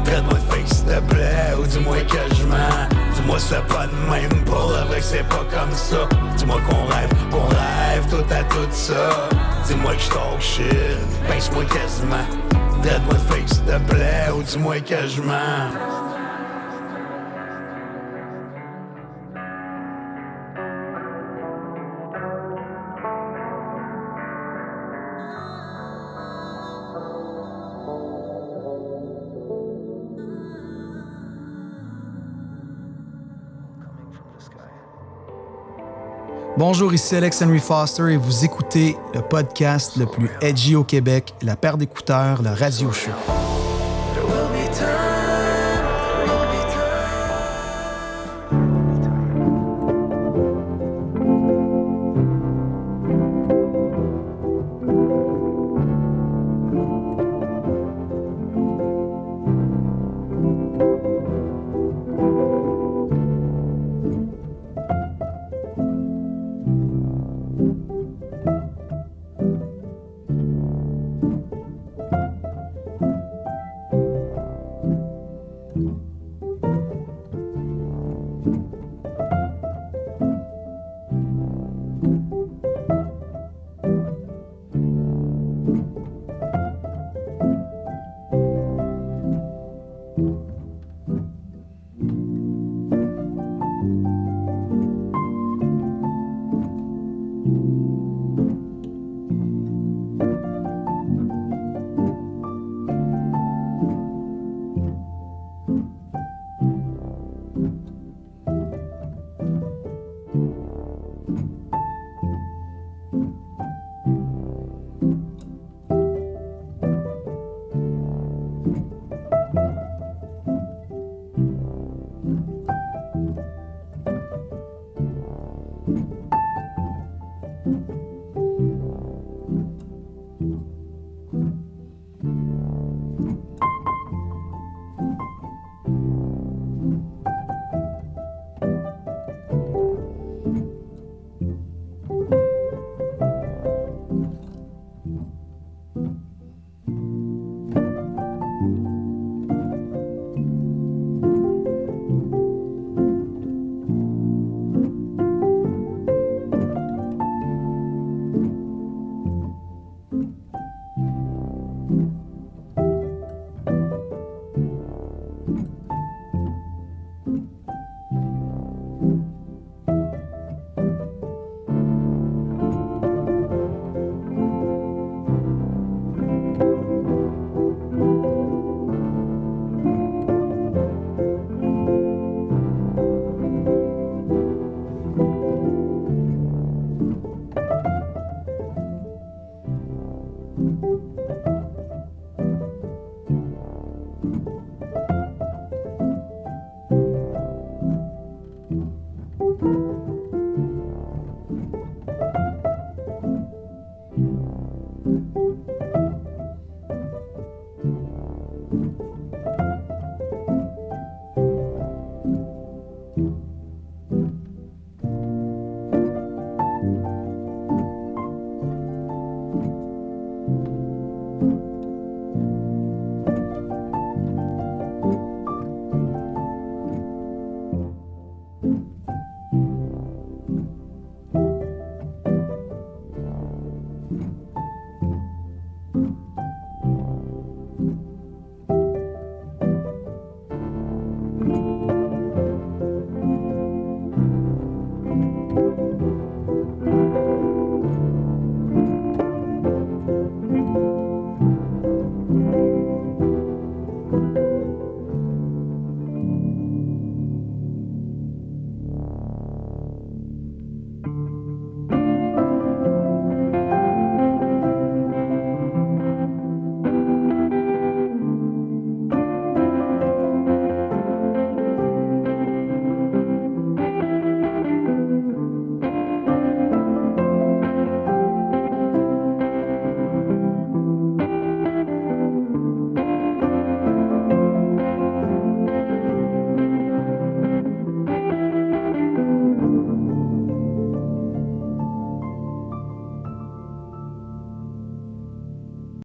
Traite-moi de fake s'il te plaît, ou dis-moi que je mens. Dis-moi c'est pas de même pour que c'est pas comme ça. Dis-moi qu'on rêve, qu'on rêve, tout à tout ça. Dis-moi que j'talk shit, pince-moi quasiment. Traite-moi de fake s'il te plaît, ou dis-moi que je mens. Bonjour, ici Alex Henry Foster et vous écoutez le podcast le plus edgy au Québec, la paire d'écouteurs, le Radio Show.